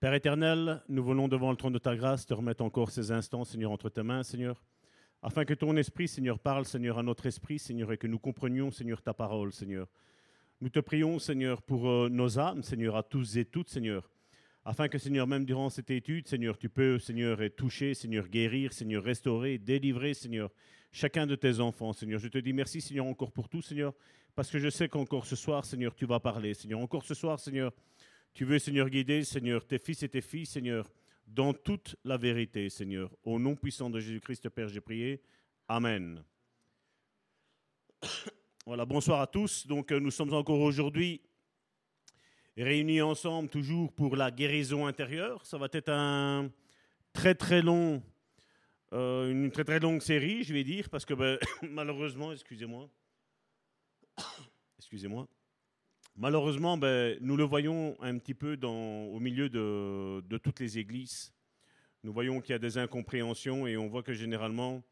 Père éternel, nous venons devant le trône de ta grâce te remettre encore ces instants, Seigneur, entre tes mains, Seigneur, afin que ton esprit, Seigneur, parle, Seigneur, à notre esprit, Seigneur, et que nous comprenions, Seigneur, ta parole, Seigneur. Nous te prions, Seigneur, pour euh, nos âmes, Seigneur, à tous et toutes, Seigneur, afin que, Seigneur, même durant cette étude, Seigneur, tu peux, Seigneur, toucher, Seigneur, guérir, Seigneur, restaurer, délivrer, Seigneur, chacun de tes enfants, Seigneur. Je te dis merci, Seigneur, encore pour tout, Seigneur, parce que je sais qu'encore ce soir, Seigneur, tu vas parler, Seigneur. Encore ce soir, Seigneur, tu veux, Seigneur, guider, Seigneur, tes fils et tes filles, Seigneur, dans toute la vérité, Seigneur. Au nom puissant de Jésus-Christ, Père, j'ai prié. Amen. Voilà, bonsoir à tous. Donc, euh, nous sommes encore aujourd'hui réunis ensemble, toujours pour la guérison intérieure. Ça va être un très très long, euh, une très très longue série, je vais dire, parce que ben, malheureusement, excusez-moi, excusez-moi, Malheureusement, ben, nous le voyons un petit peu au milieu de, toutes les églises. Nous voyons qu'il y a des incompréhensions et on voit que généralement,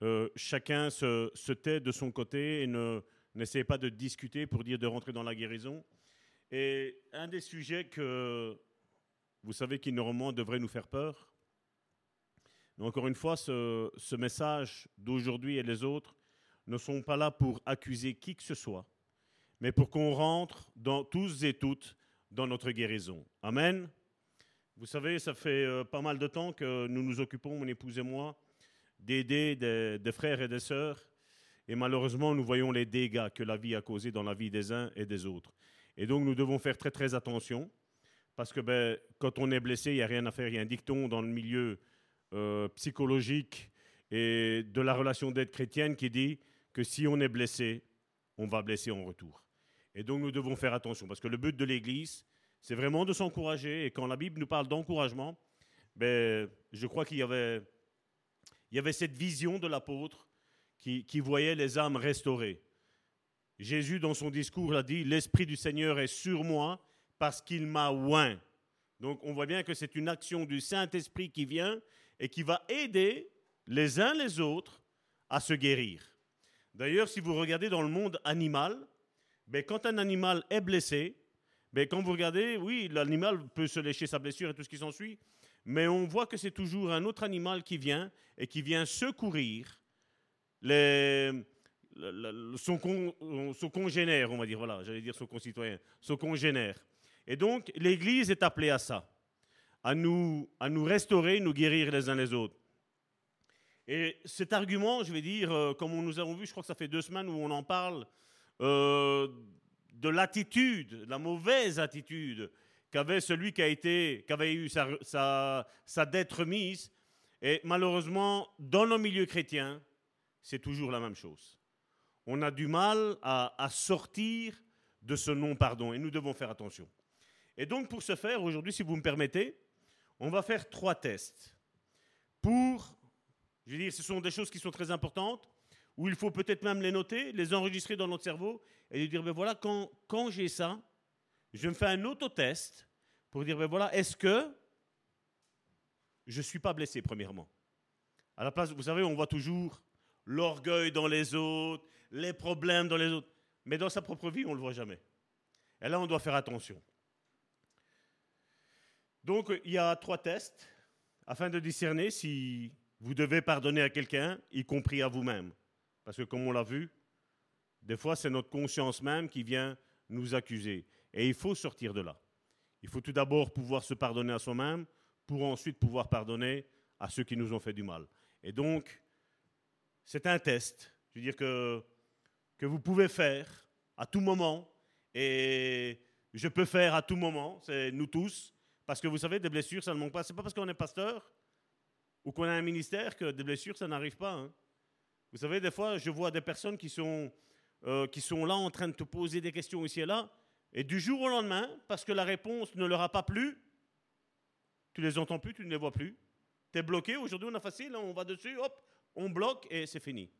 euh, chacun se, tait de son côté et ne, n'essaie pas de discuter pour dire de rentrer dans la guérison. Et un des sujets que vous savez qui normalement devrait nous faire peur, encore une fois, ce message d'aujourd'hui et les autres ne sont pas là pour accuser qui que ce soit mais pour qu'on rentre tous et toutes dans notre guérison. Amen. Vous savez, ça fait euh, pas mal de temps que nous nous occupons, mon épouse et moi, d'aider des, frères et des sœurs. Et malheureusement, nous voyons les dégâts que la vie a causés dans la vie des uns et des autres. Et donc, nous devons faire très, très attention. Parce que ben, quand on est blessé, il n'y a rien à faire. Il y a un dicton dans le milieu euh, psychologique et de la relation d'aide chrétienne qui dit que si on est blessé, on va blesser en retour. Et donc nous devons faire attention, parce que le but de l'Église, c'est vraiment de s'encourager. Et quand la Bible nous parle d'encouragement, ben, je crois qu'il y avait, il y avait cette vision de l'apôtre qui, voyait les âmes restaurées. Jésus, dans son discours, a dit, L'Esprit du Seigneur est sur moi parce qu'il m'a oint. Donc on voit bien que c'est une action du Saint-Esprit qui vient et qui va aider les uns les autres à se guérir. D'ailleurs, si vous regardez dans le monde animal, mais quand un animal est blessé, mais quand vous regardez, oui, l'animal peut se lécher sa blessure et tout ce qui s'ensuit, mais on voit que c'est toujours un autre animal qui vient et qui vient secourir les, son, son, congénère, on va dire, voilà, j'allais dire son concitoyen, son congénère. Et donc, l'Église est appelée à ça, à nous, à nous restaurer, nous guérir les uns les autres. Et cet argument, je vais dire, euh, comme nous avons vu, je crois que ça fait deux semaines où on en parle, euh, de l'attitude, la mauvaise attitude qu'avait celui qui, a été, qui avait eu sa, sa, dette remise. Et malheureusement, dans nos milieux chrétiens, c'est toujours la même chose. On a du mal à, à sortir de ce non-pardon et nous devons faire attention. Et donc pour ce faire, aujourd'hui, si vous me permettez, on va faire trois tests. Pour, je veux dire, ce sont des choses qui sont très importantes où il faut peut-être même les noter, les enregistrer dans notre cerveau et dire, ben voilà, quand, quand j'ai ça, je me fais un autotest pour dire, ben voilà, est-ce que je ne suis pas blessé, premièrement? À la place, vous savez, on voit toujours l'orgueil dans les autres, les problèmes dans les autres, mais dans sa propre vie, on ne le voit jamais. Et là, on doit faire attention. Donc, il y a trois tests afin de discerner si vous devez pardonner à quelqu'un, y compris à vous-même. Parce que comme on l'a vu, des fois c'est notre conscience même qui vient nous accuser. Et il faut sortir de là. Il faut tout d'abord pouvoir se pardonner à soi-même pour ensuite pouvoir pardonner à ceux qui nous ont fait du mal. Et donc, c'est un test, je veux dire que, que vous pouvez faire à tout moment, et je peux faire à tout moment, c'est nous tous, parce que vous savez, des blessures, ça ne manque pas. C'est pas parce qu'on est pasteur ou qu'on a un ministère que des blessures, ça n'arrive pas. Hein. Vous savez, des fois, je vois des personnes qui sont, euh, qui sont là en train de te poser des questions ici et là, et du jour au lendemain, parce que la réponse ne leur a pas plu, tu les entends plus, tu ne les vois plus. Tu es bloqué, aujourd'hui on a facile, on va dessus, hop, on bloque et c'est fini.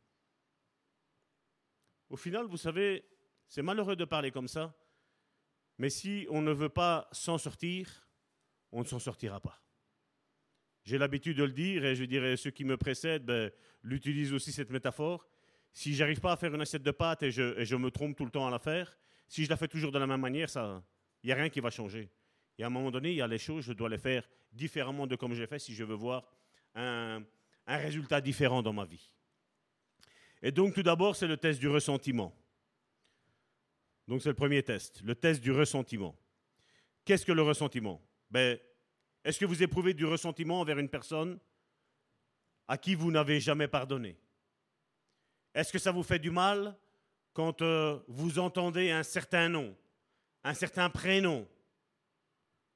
Au final, vous savez, c'est malheureux de parler comme ça, mais si on ne veut pas s'en sortir, on ne s'en sortira pas. J'ai l'habitude de le dire et je dirais ceux qui me précèdent ben, l'utilisent aussi cette métaphore. Si j'arrive pas à faire une assiette de pâtes et je, me trompe tout le temps à la faire, si je la fais toujours de la même manière, il n'y a rien qui va changer. Et à un moment donné, il y a les choses, je dois les faire différemment de comme j'ai fait si je veux voir un, un résultat différent dans ma vie. Et donc, tout d'abord, c'est le test du ressentiment. Donc, c'est le premier test, le test du ressentiment. Qu'est-ce que le ressentiment? Ben, Est-ce que vous éprouvez du ressentiment envers une personne à qui vous n'avez jamais pardonné? Est-ce que ça vous fait du mal quand euh, vous entendez un certain nom, un certain prénom,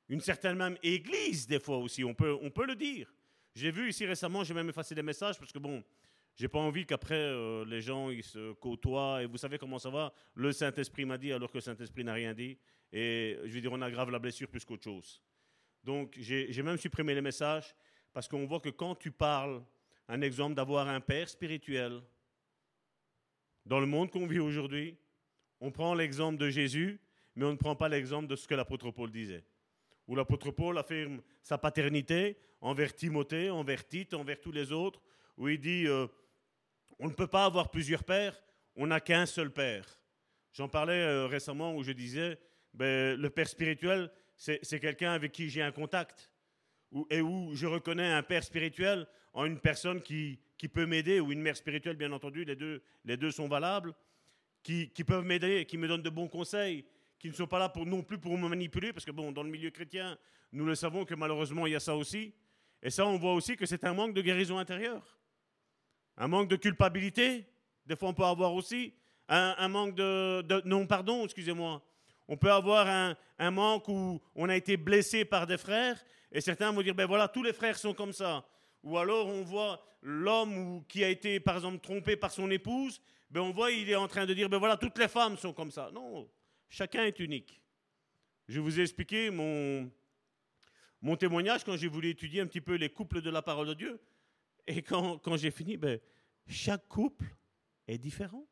une certaine même église des fois aussi, on peut, le dire. J'ai vu ici récemment, j'ai même effacé des messages parce que bon, j'ai pas envie qu'après euh, les gens ils se côtoient et vous savez comment ça va? Le Saint-Esprit m'a dit alors que le Saint-Esprit n'a rien dit et je veux dire on aggrave la blessure plus qu'autre chose. Donc j'ai même supprimé les messages parce qu'on voit que quand tu parles, un exemple d'avoir un père spirituel, dans le monde qu'on vit aujourd'hui, on prend l'exemple de Jésus, mais on ne prend pas l'exemple de ce que l'apôtre Paul disait. Où l'apôtre Paul affirme sa paternité envers Timothée, envers Tite, envers tous les autres, où il dit euh, on ne peut pas avoir plusieurs pères, on n'a qu'un seul père. J'en parlais euh, récemment où je disais ben, le père spirituel, c'est quelqu'un avec qui j'ai un contact, et où je reconnais un père spirituel en une personne qui, qui peut m'aider, ou une mère spirituelle, bien entendu, les deux, les deux sont valables, qui, qui peuvent m'aider, qui me donnent de bons conseils, qui ne sont pas là pour, non plus pour me manipuler, parce que bon, dans le milieu chrétien, nous le savons que malheureusement, il y a ça aussi. Et ça, on voit aussi que c'est un manque de guérison intérieure. Un manque de culpabilité, des fois on peut avoir aussi. Un, manque de, de, Non, pardon, excusez-moi. On peut avoir un, manque où on a été blessé par des frères, et certains vont dire, ben voilà, tous les frères sont comme ça. Ou alors on voit l'homme qui a été, par exemple, trompé par son épouse, ben on voit il est en train de dire, ben voilà, toutes les femmes sont comme ça. Non, chacun est unique. Je vous ai expliqué mon, mon témoignage quand j'ai voulu étudier un petit peu les couples de la parole de Dieu. Et quand, quand j'ai fini, ben, chaque couple est différent.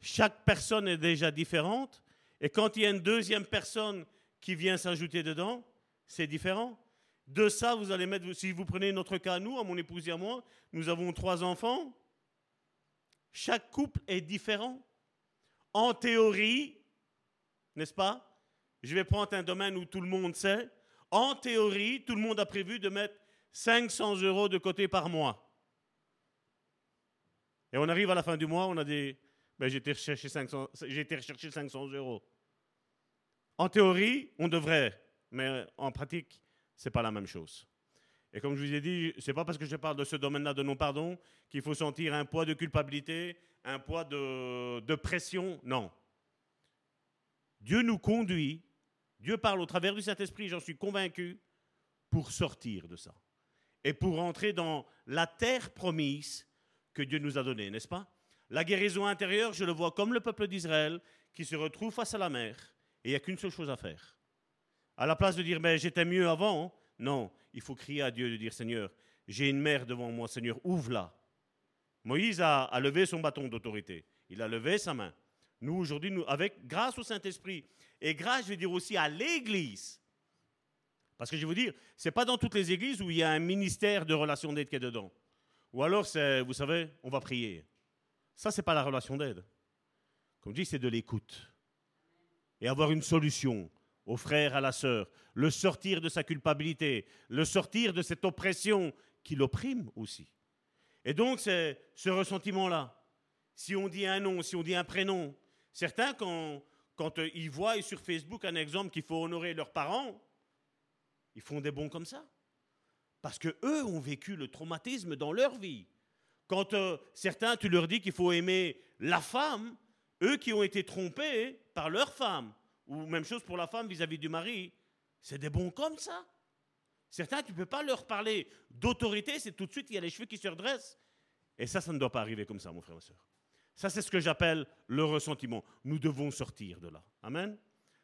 Chaque personne est déjà différente. Et quand il y a une deuxième personne qui vient s'ajouter dedans, c'est différent. De ça, vous allez mettre, si vous prenez notre cas, nous, à mon épouse et à moi, nous avons trois enfants. Chaque couple est différent. En théorie, n'est-ce pas? Je vais prendre un domaine où tout le monde sait. En théorie, tout le monde a prévu de mettre 500 euros de côté par mois. Et on arrive à la fin du mois, on a des... Ben, j'ai été rechercher 500, j'ai été rechercher 500 euros. En théorie, on devrait, mais en pratique, ce n'est pas la même chose. Et comme je vous ai dit, ce n'est pas parce que je parle de ce domaine-là de non-pardon qu'il faut sentir un poids de culpabilité, un poids de, de pression. Non. Dieu nous conduit, Dieu parle au travers du Saint-Esprit, j'en suis convaincu, pour sortir de ça. Et pour entrer dans la terre promise que Dieu nous a donnée, n'est-ce pas? La guérison intérieure, je le vois comme le peuple d'Israël qui se retrouve face à la mer et il n'y a qu'une seule chose à faire à la place de dire, mais j'étais mieux avant, non, il faut crier à Dieu de dire, Seigneur, j'ai une mer devant moi, Seigneur, ouvre-la. Moïse a, levé son bâton d'autorité. Il a levé sa main. Nous, aujourd'hui, nous, avec grâce au Saint-Esprit, et grâce, je veux dire aussi à l'Église, parce que je vais vous dire, ce n'est pas dans toutes les églises où il y a un ministère de relation d'aide qui est dedans. Ou alors, c'est, vous savez, on va prier. Ça, ce n'est pas la relation d'aide. Comme je dis, c'est de l'écoute. Et avoir une solution, au frère, à la sœur, le sortir de sa culpabilité, le sortir de cette oppression qui l'opprime aussi. Et donc, c'est ce ressentiment-là. Si on dit un nom, si on dit un prénom, certains, quand, quand euh, ils voient sur Facebook un exemple qu'il faut honorer leurs parents, ils font des bons comme ça. Parce que eux ont vécu le traumatisme dans leur vie. Quand euh, certains, tu leur dis qu'il faut aimer la femme, eux qui ont été trompés par leur femme, ou même chose pour la femme vis-à-vis du mari, c'est des bons comme ça. Certains, tu ne peux pas leur parler d'autorité, c'est tout de suite, il y a les cheveux qui se redressent. Et ça, ça ne doit pas arriver comme ça, mon frère et soeur. Ça, c'est ce que j'appelle le ressentiment. Nous devons sortir de là. Amen.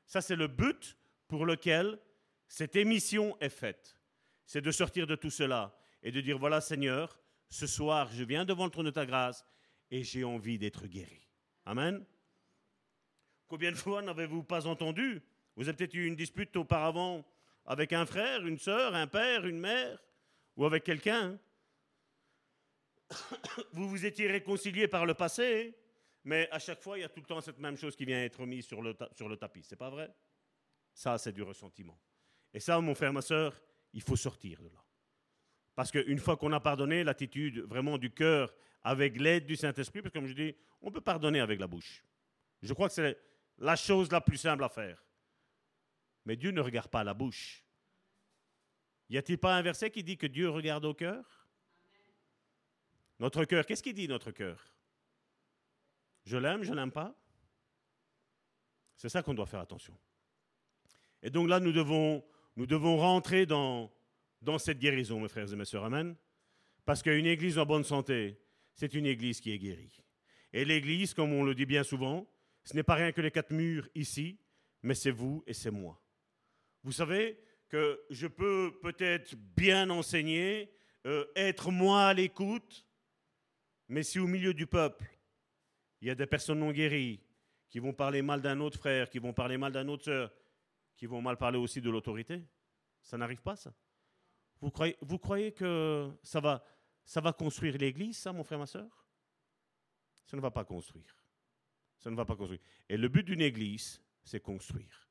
Ça, c'est le but pour lequel cette émission est faite. C'est de sortir de tout cela et de dire, voilà Seigneur, ce soir, je viens devant le trône de ta grâce et j'ai envie d'être guéri. Amen. Combien de fois n'avez-vous pas entendu? Vous avez peut-être eu une dispute auparavant avec un frère, une sœur, un père, une mère, ou avec quelqu'un. Vous vous étiez réconcilié par le passé, mais à chaque fois, il y a tout le temps cette même chose qui vient être mise sur le, sur le tapis. C'est pas vrai? Ça, c'est du ressentiment. Et ça, mon frère, ma soeur, il faut sortir de là. Parce qu'une fois qu'on a pardonné, l'attitude vraiment du cœur, avec l'aide du Saint-Esprit, parce que comme je dis, on peut pardonner avec la bouche. Je crois que c'est la chose la plus simple à faire. Mais Dieu ne regarde pas la bouche. Y a-t-il pas un verset qui dit que Dieu regarde au cœur? Notre cœur, qu'est-ce qu'il dit notre cœur? Je l'aime, je l'aime pas? C'est ça qu'on doit faire attention. Et donc là, nous devons, nous devons rentrer dans, dans cette guérison, mes frères et mes sœurs. Amen. Parce qu'une église en bonne santé, c'est une église qui est guérie. Et l'église, comme on le dit bien souvent, ce n'est pas rien que les quatre murs ici, mais c'est vous et c'est moi. Vous savez que je peux peut-être bien enseigner, euh, être moi à l'écoute, mais si au milieu du peuple, il y a des personnes non guéries qui vont parler mal d'un autre frère, qui vont parler mal d'un autre sœur, qui vont mal parler aussi de l'autorité, ça n'arrive pas ça. Vous croyez, vous croyez que ça va, ça va construire l'Église, ça, mon frère, ma soeur? Ça ne va pas construire. Ça ne va pas construire. Et le but d'une Église, c'est construire.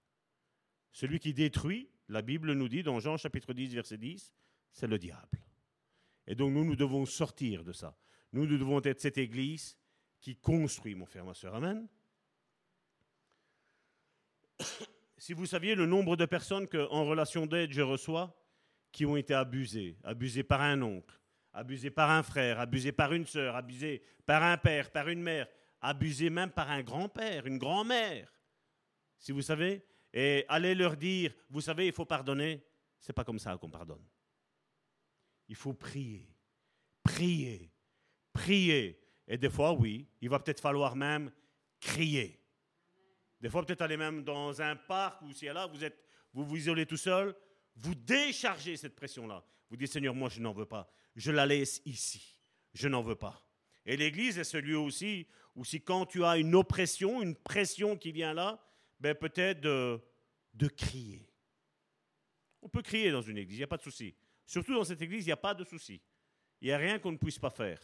Celui qui détruit, la Bible nous dit dans Jean chapitre 10, verset 10, c'est le diable. Et donc nous, nous devons sortir de ça. Nous, nous devons être cette Église qui construit, mon frère, ma soeur. Amen. Si vous saviez le nombre de personnes qu'en relation d'aide je reçois, qui ont été abusés, abusés par un oncle, abusés par un frère, abusés par une sœur, abusés par un père, par une mère, abusés même par un grand-père, une grand-mère. Si vous savez, et allez leur dire, vous savez, il faut pardonner, c'est pas comme ça qu'on pardonne. Il faut prier, prier, prier. Et des fois, oui, il va peut-être falloir même crier. Des fois, peut-être aller même dans un parc ou si là, vous êtes, vous vous isolez tout seul, vous déchargez cette pression-là. Vous dites, Seigneur, moi, je n'en veux pas. Je la laisse ici. Je n'en veux pas. Et l'Église est ce lieu aussi où si quand tu as une oppression, une pression qui vient là, ben peut-être de, de crier. On peut crier dans une église, il n'y a pas de souci. Surtout dans cette église, il n'y a pas de souci. Il n'y a rien qu'on ne puisse pas faire,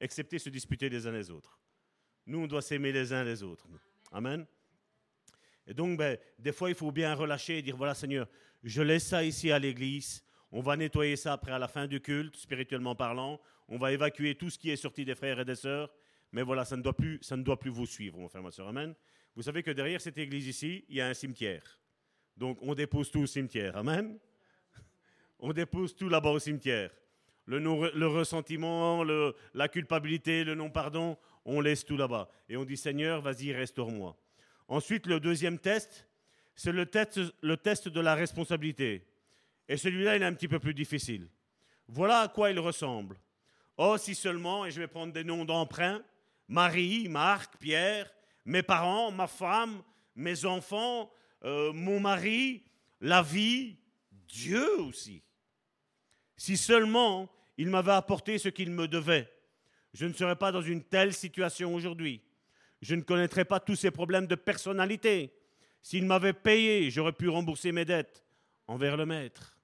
excepté se disputer les uns les autres. Nous, on doit s'aimer les uns les autres. Amen. Et donc, ben, des fois, il faut bien relâcher et dire, voilà Seigneur, je laisse ça ici à l'église. On va nettoyer ça après à la fin du culte, spirituellement parlant. On va évacuer tout ce qui est sorti des frères et des sœurs. Mais voilà, ça ne doit plus, ça ne doit plus vous suivre, mon frère, ma soeur. Amen. Vous savez que derrière cette église ici, il y a un cimetière. Donc, on dépose tout au cimetière. Amen. On dépose tout là-bas au cimetière. Le, ressentiment, la culpabilité, le non-pardon, on laisse tout là-bas. Et on dit, Seigneur, vas-y, restaure-moi. Ensuite, le deuxième test, c'est le test de la responsabilité. Et celui-là, il est un petit peu plus difficile. Voilà à quoi il ressemble. Oh, si seulement, et je vais prendre des noms d'emprunt, Marie, Marc, Pierre, mes parents, ma femme, mes enfants, euh, mon mari, la vie, Dieu aussi. Si seulement il m'avait apporté ce qu'il me devait, je ne serais pas dans une telle situation aujourd'hui je ne connaîtrais pas tous ces problèmes de personnalité. S'il m'avait payé, j'aurais pu rembourser mes dettes envers le maître.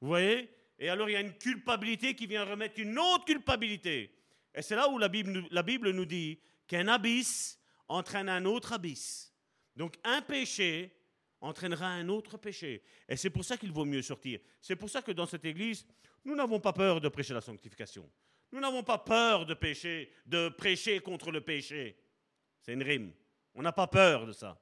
Vous voyez? Et alors il y a une culpabilité qui vient remettre une autre culpabilité. Et c'est là où la Bible, la Bible nous dit qu'un abysse entraîne un autre abysse. Donc un péché entraînera un autre péché. Et c'est pour ça qu'il vaut mieux sortir. C'est pour ça que dans cette Église, nous n'avons pas peur de prêcher la sanctification. Nous n'avons pas peur de pécher, de prêcher contre le péché. C'est une rime. On n'a pas peur de ça.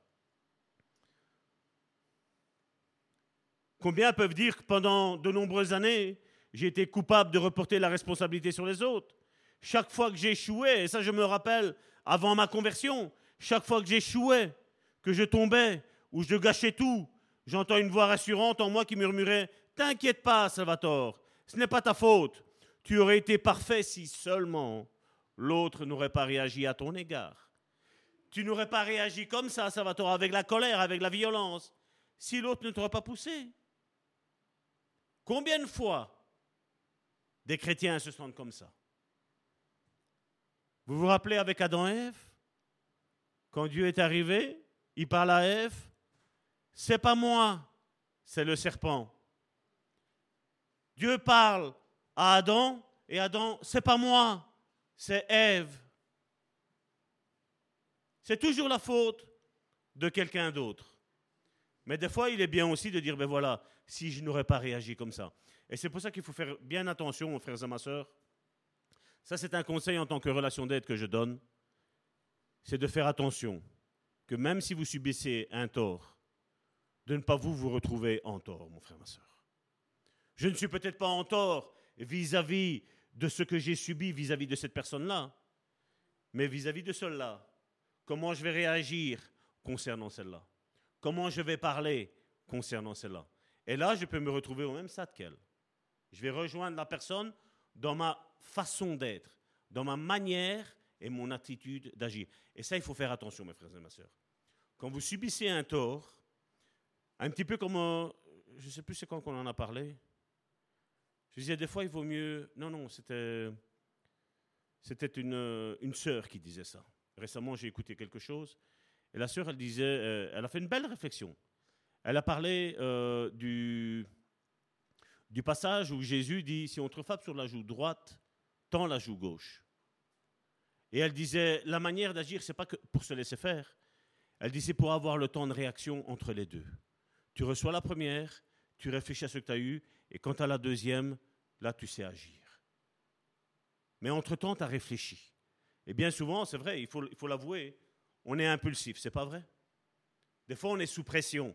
Combien peuvent dire que pendant de nombreuses années, j'ai été coupable de reporter la responsabilité sur les autres? Chaque fois que j'échouais, et ça je me rappelle avant ma conversion, chaque fois que j'échouais, que je tombais ou je gâchais tout, j'entends une voix rassurante en moi qui murmurait T'inquiète pas, Salvatore, ce n'est pas ta faute. Tu aurais été parfait si seulement l'autre n'aurait pas réagi à ton égard. Tu n'aurais pas réagi comme ça, Salvatore, avec la colère, avec la violence, si l'autre ne t'aurait pas poussé. Combien de fois des chrétiens se sentent comme ça? Vous vous rappelez avec Adam et Ève? Quand Dieu est arrivé, il parle à Ève, c'est pas moi, c'est le serpent. Dieu parle à Adam, et Adam, c'est pas moi, c'est Ève. C'est toujours la faute de quelqu'un d'autre. Mais des fois, il est bien aussi de dire, ben voilà, si je n'aurais pas réagi comme ça. Et c'est pour ça qu'il faut faire bien attention, frères et ma soeurs. Ça, c'est un conseil en tant que relation d'aide que je donne. C'est de faire attention que même si vous subissez un tort, de ne pas vous vous retrouver en tort, mon frère, ma soeur. Je ne suis peut-être pas en tort vis-à-vis de ce que j'ai subi vis-à-vis de cette personne-là, mais vis-à-vis -vis de celle-là, comment je vais réagir concernant celle-là? Comment je vais parler concernant celle-là? Et là, je peux me retrouver au même stade qu'elle. Je vais rejoindre la personne dans ma façon d'être, dans ma manière et mon attitude d'agir. Et ça, il faut faire attention, mes frères et mes sœurs. Quand vous subissez un tort, un petit peu comme, euh, je ne sais plus c'est quand qu'on en a parlé, je disais des fois il vaut mieux, non, non, c'était, une, une sœur qui disait ça. Récemment, j'ai écouté quelque chose, et la sœur, elle disait, euh, elle a fait une belle réflexion. Elle a parlé euh, du, passage où Jésus dit, si on te frappe sur la joue droite, tends la joue gauche. Et elle disait, la manière d'agir, c'est pas pour se laisser faire. Elle disait pour avoir le temps de réaction entre les deux. Tu reçois la première, tu réfléchis à ce que tu as eu, et quant à la deuxième, là, tu sais agir. Mais entre-temps, tu as réfléchi. Et bien souvent, c'est vrai, il faut, il faut l'avouer, on est impulsif, c'est pas vrai? Des fois, on est sous pression.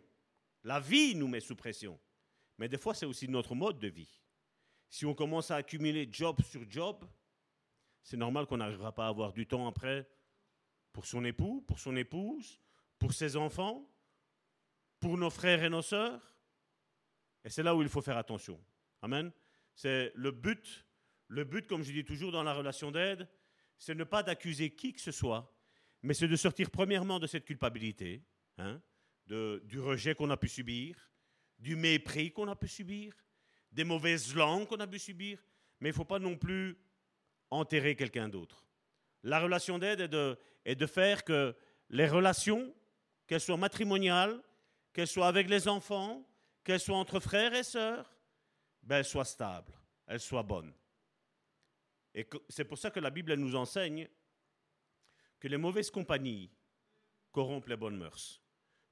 La vie nous met sous pression. Mais des fois, c'est aussi notre mode de vie. Si on commence à accumuler job sur job, c'est normal qu'on n'arrivera pas à avoir du temps après pour son époux, pour son épouse, pour ses enfants, pour nos frères et nos sœurs. Et c'est là où il faut faire attention. Amen. C'est le but, le but, comme je dis toujours dans la relation d'aide, c'est ne pas d'accuser qui que ce soit, mais c'est de sortir premièrement de cette culpabilité, hein, du rejet qu'on a pu subir, du mépris qu'on a pu subir, des mauvaises langues qu'on a pu subir, mais il ne faut pas non plus enterrer quelqu'un d'autre. La relation d'aide est de, est de faire que les relations, qu'elles soient matrimoniales, qu'elles soient avec les enfants, qu'elles soient entre frères et sœurs, ben, elles soient stables, elles soient bonnes. Et c'est pour ça que la Bible nous enseigne que les mauvaises compagnies corrompent les bonnes mœurs.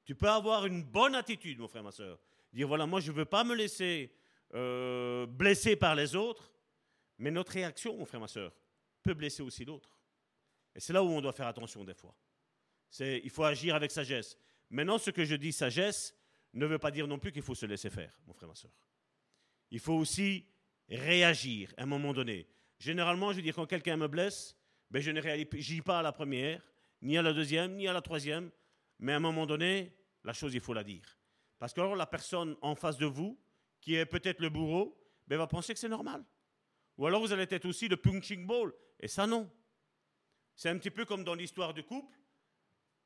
Tu peux avoir une bonne attitude, mon frère, ma soeur. Dire, voilà, moi, je ne veux pas me laisser euh, blesser par les autres, mais notre réaction, mon frère, ma soeur, peut blesser aussi l'autre. Et c'est là où on doit faire attention des fois. C'est, il faut agir avec sagesse. Maintenant, ce que je dis sagesse ne veut pas dire non plus qu'il faut se laisser faire, mon frère, ma soeur. Il faut aussi réagir à un moment donné. Généralement, je veux dire, quand quelqu'un me blesse, ben, je ne réagis pas à la première, ni à la deuxième, ni à la troisième. Mais à un moment donné, la chose, il faut la dire. Parce que la personne en face de vous, qui est peut-être le bourreau, ben, va penser que c'est normal. Ou alors vous allez être aussi le punching ball. Et ça, non. C'est un petit peu comme dans l'histoire du couple.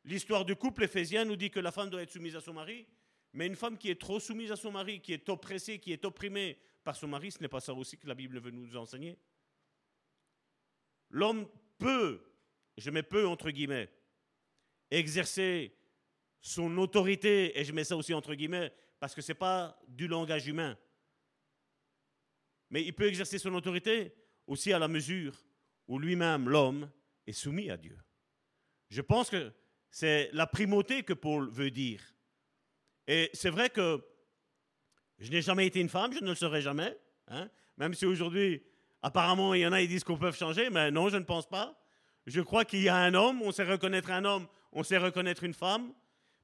L'histoire du couple éphésienne nous dit que la femme doit être soumise à son mari. Mais une femme qui est trop soumise à son mari, qui est oppressée, qui est opprimée par son mari, ce n'est pas ça aussi que la Bible veut nous enseigner. L'homme peut, je mets peu entre guillemets, exercer son autorité, et je mets ça aussi entre guillemets, parce que ce n'est pas du langage humain. Mais il peut exercer son autorité aussi à la mesure où lui-même, l'homme, est soumis à Dieu. Je pense que c'est la primauté que Paul veut dire. Et c'est vrai que je n'ai jamais été une femme, je ne le serai jamais, hein, même si aujourd'hui Apparemment, il y en a qui disent qu'on peut changer, mais non, je ne pense pas. Je crois qu'il y a un homme, on sait reconnaître un homme, on sait reconnaître une femme.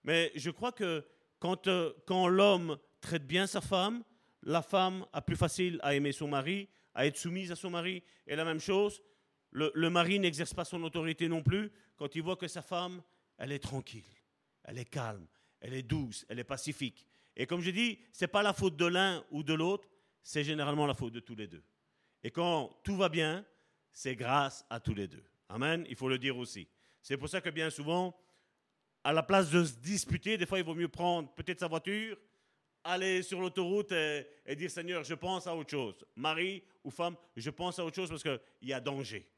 Mais je crois que quand, euh, quand l'homme traite bien sa femme, la femme a plus facile à aimer son mari, à être soumise à son mari. Et la même chose, le, le mari n'exerce pas son autorité non plus quand il voit que sa femme, elle est tranquille, elle est calme, elle est douce, elle est pacifique. Et comme je dis, ce n'est pas la faute de l'un ou de l'autre, c'est généralement la faute de tous les deux. Et quand tout va bien, c'est grâce à tous les deux. Amen, il faut le dire aussi. C'est pour ça que bien souvent, à la place de se disputer, des fois il vaut mieux prendre peut-être sa voiture, aller sur l'autoroute et, dire Seigneur, je pense à autre chose. Mari ou femme, je pense à autre chose parce qu'il y a danger.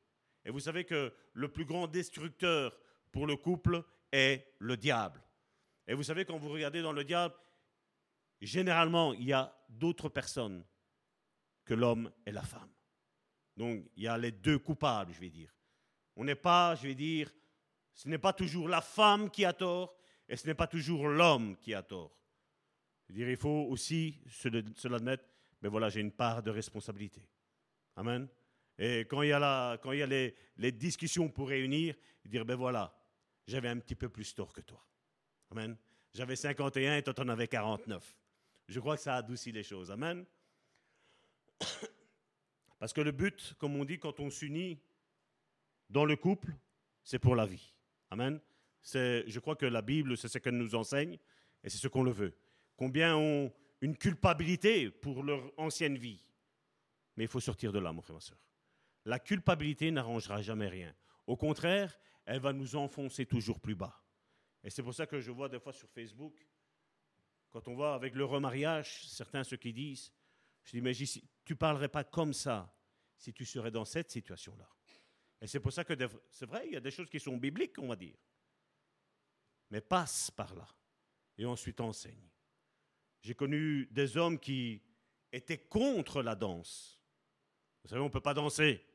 Et vous savez que le plus grand destructeur pour le couple est le diable. Et vous savez, quand vous regardez dans le diable, généralement, il y a d'autres personnes que l'homme et la femme. Donc, il y a les deux coupables, je vais dire. On n'est pas, je vais dire, ce n'est pas toujours la femme qui a tort et ce n'est pas toujours l'homme qui a tort. dire, il faut aussi se, l'admettre, mais voilà, j'ai une part de responsabilité. Amen. Et quand il y a, les, discussions pour réunir, dire, ben voilà, j'avais un petit peu plus tort que toi. Amen. J'avais 51 et toi, tu en avais 49. Je crois que ça adoucit les choses. Amen. Parce que le but, comme on dit, quand on s'unit dans le couple, c'est pour la vie. Amen. Je crois que la Bible, c'est ce qu'elle nous enseigne et c'est ce qu'on le veut. Combien ont une culpabilité pour leur ancienne vie? Mais il faut sortir de là, mon frère, ma soeur. La culpabilité n'arrangera jamais rien. Au contraire, elle va nous enfoncer toujours plus bas. Et c'est pour ça que je vois des fois sur Facebook, quand on voit avec le remariage, certains ceux qui disent, je dis, mais tu ne parlerais pas comme ça si tu serais dans cette situation-là. Et c'est pour ça que c'est vrai, il y a des choses qui sont bibliques, on va dire. Mais passe par là et ensuite enseigne. J'ai connu des hommes qui étaient contre la danse. Vous savez, on ne peut pas danser.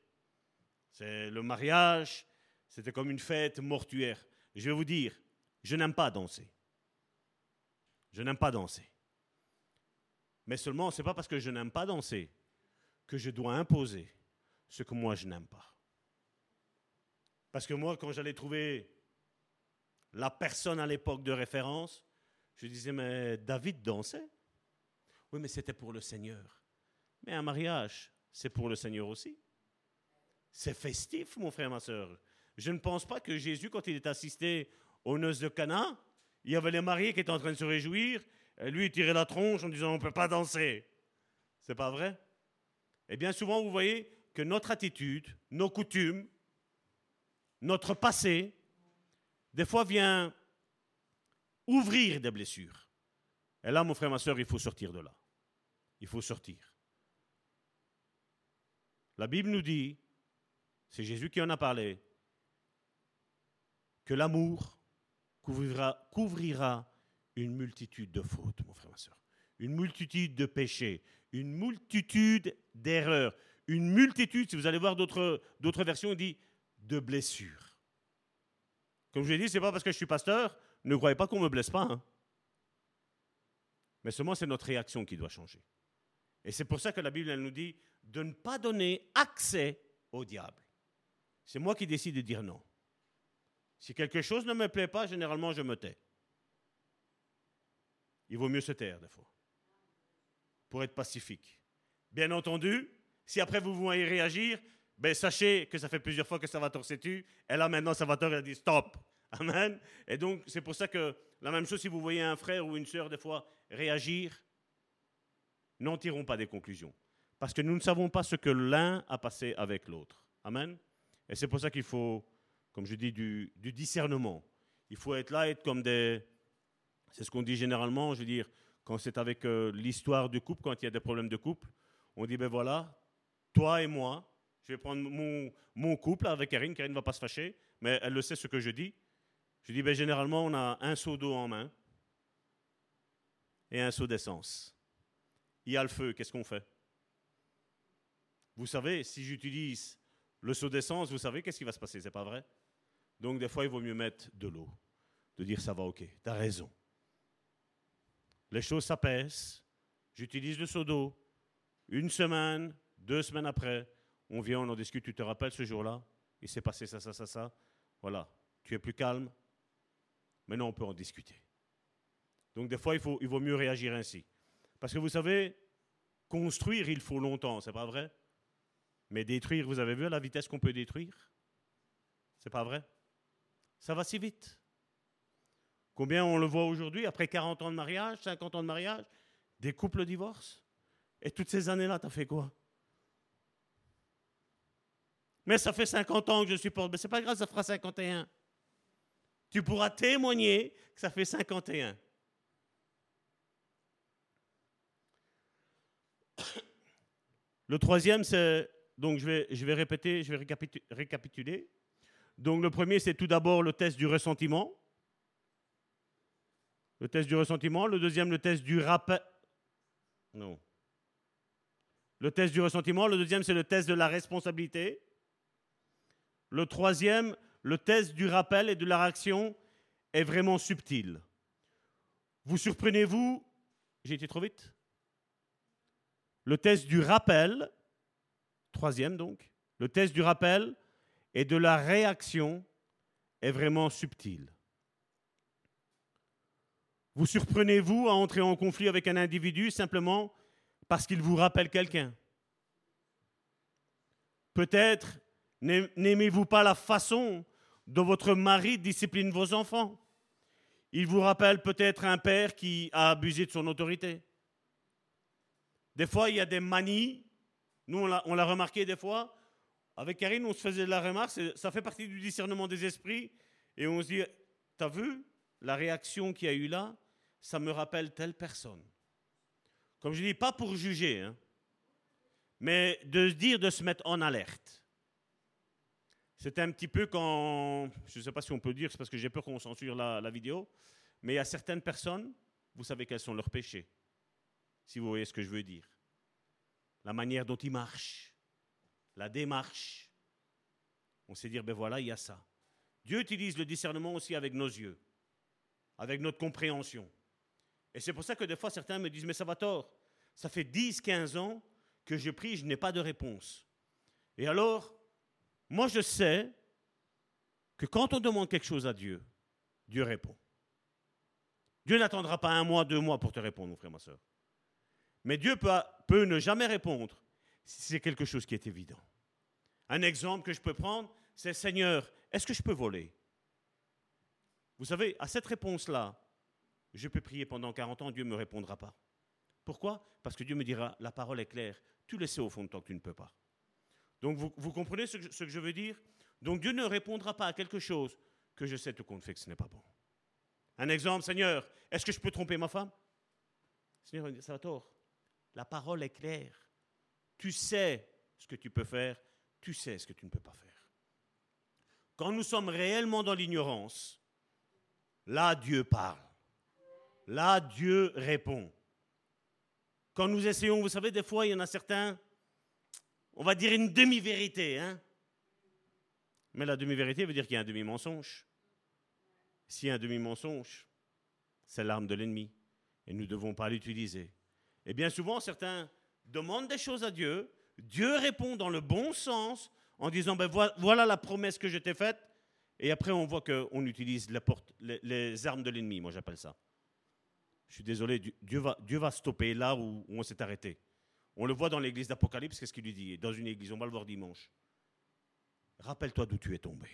C'est le mariage, c'était comme une fête mortuaire. Je vais vous dire, je n'aime pas danser. Je n'aime pas danser. Mais seulement, ce n'est pas parce que je n'aime pas danser que je dois imposer ce que moi je n'aime pas. Parce que moi, quand j'allais trouver la personne à l'époque de référence, je disais, mais David dansait. Oui, mais c'était pour le Seigneur. Mais un mariage, c'est pour le Seigneur aussi. C'est festif, mon frère, ma soeur. Je ne pense pas que Jésus, quand il est assisté aux noces de Cana, il y avait les mariés qui étaient en train de se réjouir, lui, il tirait la tronche en disant, on ne peut pas danser. C'est pas vrai? Et bien souvent, vous voyez que notre attitude, nos coutumes, notre passé, des fois vient ouvrir des blessures. Et là, mon frère, ma soeur, il faut sortir de là. Il faut sortir. La Bible nous dit, c'est Jésus qui en a parlé, que l'amour couvrira, une multitude de fautes, mon frère, ma soeur. Une multitude de péchés, une multitude d'erreurs, une multitude, si vous allez voir d'autres versions, il dit de blessures. Comme je l'ai dit, ce n'est pas parce que je suis pasteur ne croyez pas qu'on ne me blesse pas. Hein. Mais seulement c'est notre réaction qui doit changer. Et c'est pour ça que la Bible nous dit de ne pas donner accès au diable. C'est moi qui décide de dire non. Si quelque chose ne me plaît pas, généralement je me tais. Il vaut mieux se taire des fois pour être pacifique. Bien entendu, si après vous voyez réagir, ben sachez que ça fait plusieurs fois que Salvatore s'est tu, et là maintenant Salvatore a dit stop. Amen. Et donc, c'est pour ça que la même chose, si vous voyez un frère ou une sœur, des fois, réagir, n'en tirons pas des conclusions. Parce que nous ne savons pas ce que l'un a passé avec l'autre. Amen. Et c'est pour ça qu'il faut, comme je dis, du, discernement. Il faut être là, être comme des. C'est ce qu'on dit généralement, je veux dire, quand c'est avec euh, l'histoire du couple, quand il y a des problèmes de couple, on dit ben voilà, toi et moi, je vais prendre mon, couple avec Karine, Karine ne va pas se fâcher, mais elle le sait ce que je dis. Je dis, ben, généralement, on a un seau d'eau en main et un seau d'essence. Il y a le feu, qu'est-ce qu'on fait? Vous savez, si j'utilise le seau d'essence, vous savez qu'est-ce qui va se passer, c'est pas vrai? Donc des fois, il vaut mieux mettre de l'eau, de dire ça va, ok, tu as raison. Les choses s'apaisent, j'utilise le seau d'eau, une semaine, deux semaines après, on vient, on en discute, tu te rappelles ce jour-là? Il s'est passé ça, ça, ça, ça. Voilà, tu es plus calme, Maintenant, on peut en discuter. Donc, des fois, il, faut, vaut mieux réagir ainsi. Parce que vous savez, construire, il faut longtemps, c'est pas vrai? Mais détruire, vous avez vu la vitesse qu'on peut détruire? C'est pas vrai? Ça va si vite. Combien on le voit aujourd'hui, après 40 ans de mariage, 50 ans de mariage, des couples divorcent? Et toutes ces années-là, tu as fait quoi? Mais ça fait 50 ans que je supporte. Mais c'est pas grave, ça fera 51 tu pourras témoigner que ça fait 51. Le troisième, c'est, donc je vais, je vais répéter, je vais récapituler. Donc le premier, c'est tout d'abord le test du ressentiment. Le test du ressentiment. Le deuxième, le test du rappel. Non. Le test du ressentiment. Le deuxième, c'est le test de la responsabilité. Le troisième, le test du rappel et de la réaction est vraiment subtil. Vous surprenez-vous J'ai été trop vite Le test du rappel, troisième donc, le test du rappel et de la réaction est vraiment subtil. Vous surprenez-vous à entrer en conflit avec un individu simplement parce qu'il vous rappelle quelqu'un? Peut-être n'aimez-vous pas la façon dont votre mari discipline vos enfants? Il vous rappelle peut-être un père qui a abusé de son autorité. Des fois, il y a des manies. Nous, on l'a remarqué des fois. Avec Karine, on se faisait de la remarque. Ça fait partie du discernement des esprits. Et on se dit, t'as vu la réaction qu'il y a eu là? Ça me rappelle telle personne. Comme je dis, pas pour juger, hein, mais de se dire de se mettre en alerte. C'était un petit peu quand, je ne sais pas si on peut dire, c'est parce que j'ai peur qu'on censure la, la vidéo, mais il y a certaines personnes, vous savez quels sont leurs péchés, si vous voyez ce que je veux dire. La manière dont ils marchent, la démarche. On sait dire, ben voilà, il y a ça. Dieu utilise le discernement aussi avec nos yeux, avec notre compréhension. Et c'est pour ça que des fois certains me disent, mais ça va tort, ça fait 10, 15 ans que je prie, je n'ai pas de réponse. Et alors, moi, je sais que quand on demande quelque chose à Dieu, Dieu répond. Dieu n'attendra pas un mois, deux mois pour te répondre, mon frère, ma soeur. Mais Dieu peut, ne jamais répondre si c'est quelque chose qui est évident. Un exemple que je peux prendre, c'est Seigneur, est-ce que je peux voler? Vous savez, à cette réponse-là, je peux prier pendant 40 ans, Dieu ne me répondra pas. Pourquoi? Parce que Dieu me dira, la parole est claire, tu le sais au fond de toi que tu ne peux pas. Donc vous, comprenez ce que, je veux dire? Donc Dieu ne répondra pas à quelque chose que je sais tout compte fait que ce n'est pas bon. Un exemple, Seigneur, est-ce que je peux tromper ma femme? Seigneur, ça va tort. La parole est claire. Tu sais ce que tu peux faire, tu sais ce que tu ne peux pas faire. Quand nous sommes réellement dans l'ignorance, là Dieu parle. Là Dieu répond. Quand nous essayons, vous savez, des fois, il y en a certains, on va dire une demi-vérité. Hein Mais la demi-vérité veut dire qu'il y a un demi-mensonge. S'il y a un demi-mensonge, c'est l'arme de l'ennemi. Et nous ne devons pas l'utiliser. Et bien souvent, certains demandent des choses à Dieu. Dieu répond dans le bon sens en disant, ben voilà la promesse que je t'ai faite. Et après, on voit qu'on utilise les, armes de l'ennemi, moi j'appelle ça. Je suis désolé, Dieu va stopper là où on s'est arrêté. On le voit dans l'église d'Apocalypse, qu'est-ce qu'il lui dit Dans une église, on va le voir dimanche. Rappelle-toi d'où tu es tombé.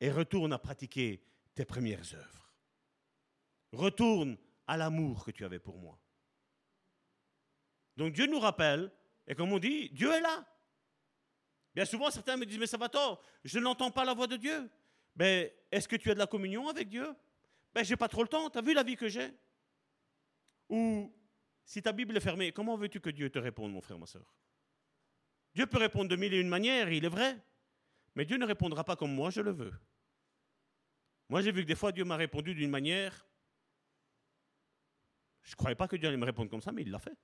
Et retourne à pratiquer tes premières œuvres. Retourne à l'amour que tu avais pour moi. Donc Dieu nous rappelle, et comme on dit, Dieu est là. Bien souvent, certains me disent, mais ça va tort, je n'entends pas la voix de Dieu. Mais ben, est-ce que tu as de la communion avec Dieu? Ben, j'ai pas trop le temps, tu as vu la vie que j'ai? Ou si ta Bible est fermée, comment veux-tu que Dieu te réponde, mon frère, ma soeur Dieu peut répondre de mille et une manières, il est vrai. Mais Dieu ne répondra pas comme moi je le veux. Moi, j'ai vu que des fois, Dieu m'a répondu d'une manière. Je ne croyais pas que Dieu allait me répondre comme ça, mais il l'a fait.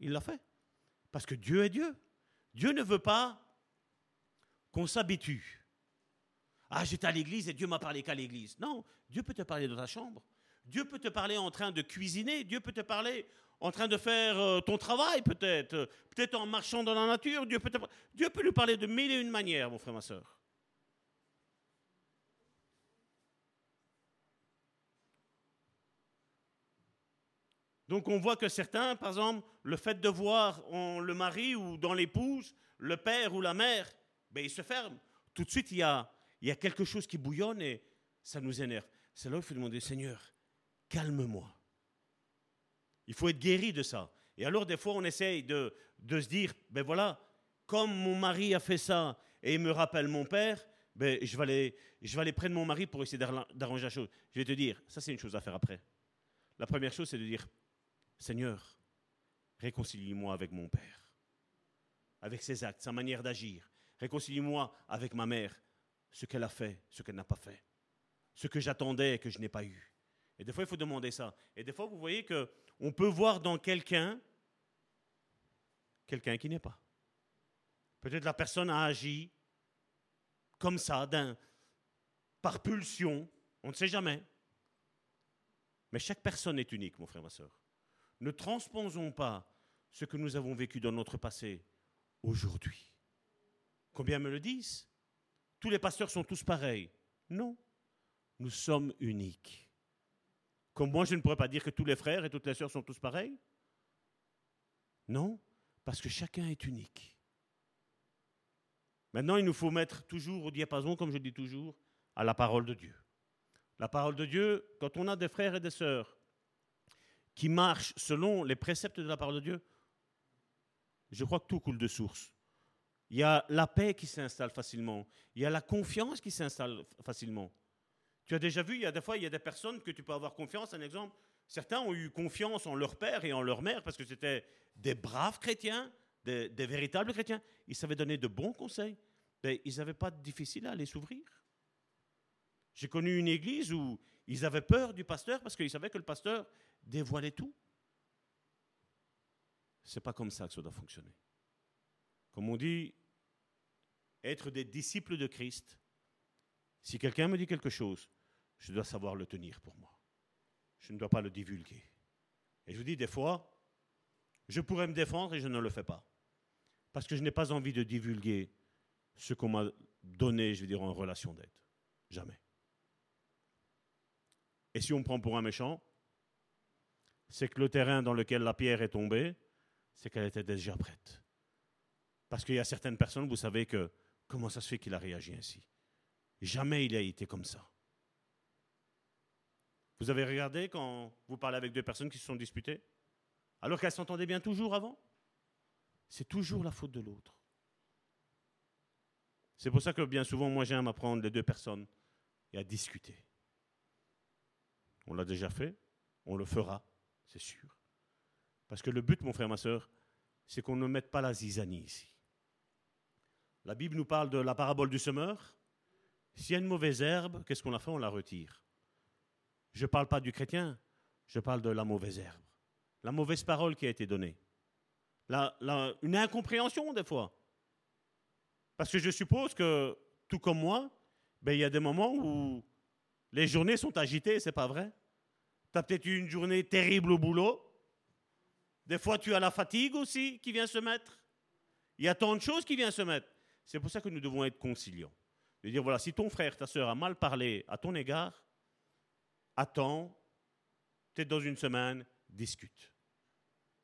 Il l'a fait. Parce que Dieu est Dieu. Dieu ne veut pas qu'on s'habitue. Ah, j'étais à l'église et Dieu m'a parlé qu'à l'église. Non, Dieu peut te parler dans ta chambre. Dieu peut te parler en train de cuisiner, Dieu peut te parler en train de faire euh, ton travail peut-être, peut-être en marchant dans la nature, Dieu peut, te... Dieu peut lui parler de mille et une manières, mon frère, ma soeur. Donc on voit que certains, par exemple, le fait de voir le mari ou dans l'épouse, le père ou la mère, ben, ils se ferment. Tout de suite, il y, a, il y a quelque chose qui bouillonne et ça nous énerve. C'est là qu'il faut demander, Seigneur, calme-moi. Il faut être guéri de ça. Et alors, des fois, on essaye de, de se dire, ben voilà, comme mon mari a fait ça et il me rappelle mon père, ben, je, vais aller, je vais aller prendre mon mari pour essayer d'arranger la chose. Je vais te dire, ça c'est une chose à faire après. La première chose, c'est de dire, Seigneur, réconcilie-moi avec mon père, avec ses actes, sa manière d'agir. Réconcilie-moi avec ma mère, ce qu'elle a fait, ce qu'elle n'a pas fait, ce que j'attendais et que je n'ai pas eu. Et des fois, il faut demander ça. Et des fois, vous voyez qu'on peut voir dans quelqu'un quelqu'un qui n'est pas. Peut-être la personne a agi comme ça, par pulsion, on ne sait jamais. Mais chaque personne est unique, mon frère, ma soeur. Ne transposons pas ce que nous avons vécu dans notre passé aujourd'hui. Combien me le disent? Tous les pasteurs sont tous pareils. Non, nous sommes uniques. Comme moi, je ne pourrais pas dire que tous les frères et toutes les sœurs sont tous pareils. Non, parce que chacun est unique. Maintenant, il nous faut mettre toujours au diapason, comme je dis toujours, à la parole de Dieu. La parole de Dieu, quand on a des frères et des sœurs qui marchent selon les préceptes de la parole de Dieu, je crois que tout coule de source. Il y a la paix qui s'installe facilement. Il y a la confiance qui s'installe facilement. Tu as déjà vu, il y a des fois, il y a des personnes que tu peux avoir confiance. Un exemple, certains ont eu confiance en leur père et en leur mère parce que c'était des braves chrétiens, des, véritables chrétiens. Ils savaient donner de bons conseils. Mais ils n'avaient pas de difficile à les s'ouvrir. J'ai connu une église où ils avaient peur du pasteur parce qu'ils savaient que le pasteur dévoilait tout. C'est pas comme ça que ça doit fonctionner. Comme on dit, être des disciples de Christ, si quelqu'un me dit quelque chose, je dois savoir le tenir pour moi. Je ne dois pas le divulguer. Et je vous dis, des fois, je pourrais me défendre et je ne le fais pas. Parce que je n'ai pas envie de divulguer ce qu'on m'a donné, je veux dire, en relation d'aide. Jamais. Et si on prend pour un méchant, c'est que le terrain dans lequel la pierre est tombée, c'est qu'elle était déjà prête. Parce qu'il y a certaines personnes, vous savez que comment ça se fait qu'il a réagi ainsi? Jamais il a été comme ça. Vous avez regardé quand vous parlez avec deux personnes qui se sont disputées? Alors qu'elles s'entendaient bien toujours avant? C'est toujours la faute de l'autre. C'est pour ça que bien souvent, moi j'aime apprendre les deux personnes et à discuter. On l'a déjà fait, on le fera, c'est sûr. Parce que le but, mon frère, ma soeur, c'est qu'on ne mette pas la zizanie ici. La Bible nous parle de la parabole du semeur. S'il y a une mauvaise herbe, qu'est-ce qu'on a fait? On la retire. Je ne parle pas du chrétien, je parle de la mauvaise herbe. La mauvaise parole qui a été donnée. une incompréhension des fois. Parce que je suppose que, tout comme moi, ben, il y a des moments où les journées sont agitées, c'est pas vrai? Tu as peut-être eu une journée terrible au boulot. Des fois, tu as la fatigue aussi qui vient se mettre. Il y a tant de choses qui viennent se mettre. C'est pour ça que nous devons être conciliants. De dire, voilà, si ton frère, ta soeur a mal parlé à ton égard, attends, peut-être dans une semaine, discute.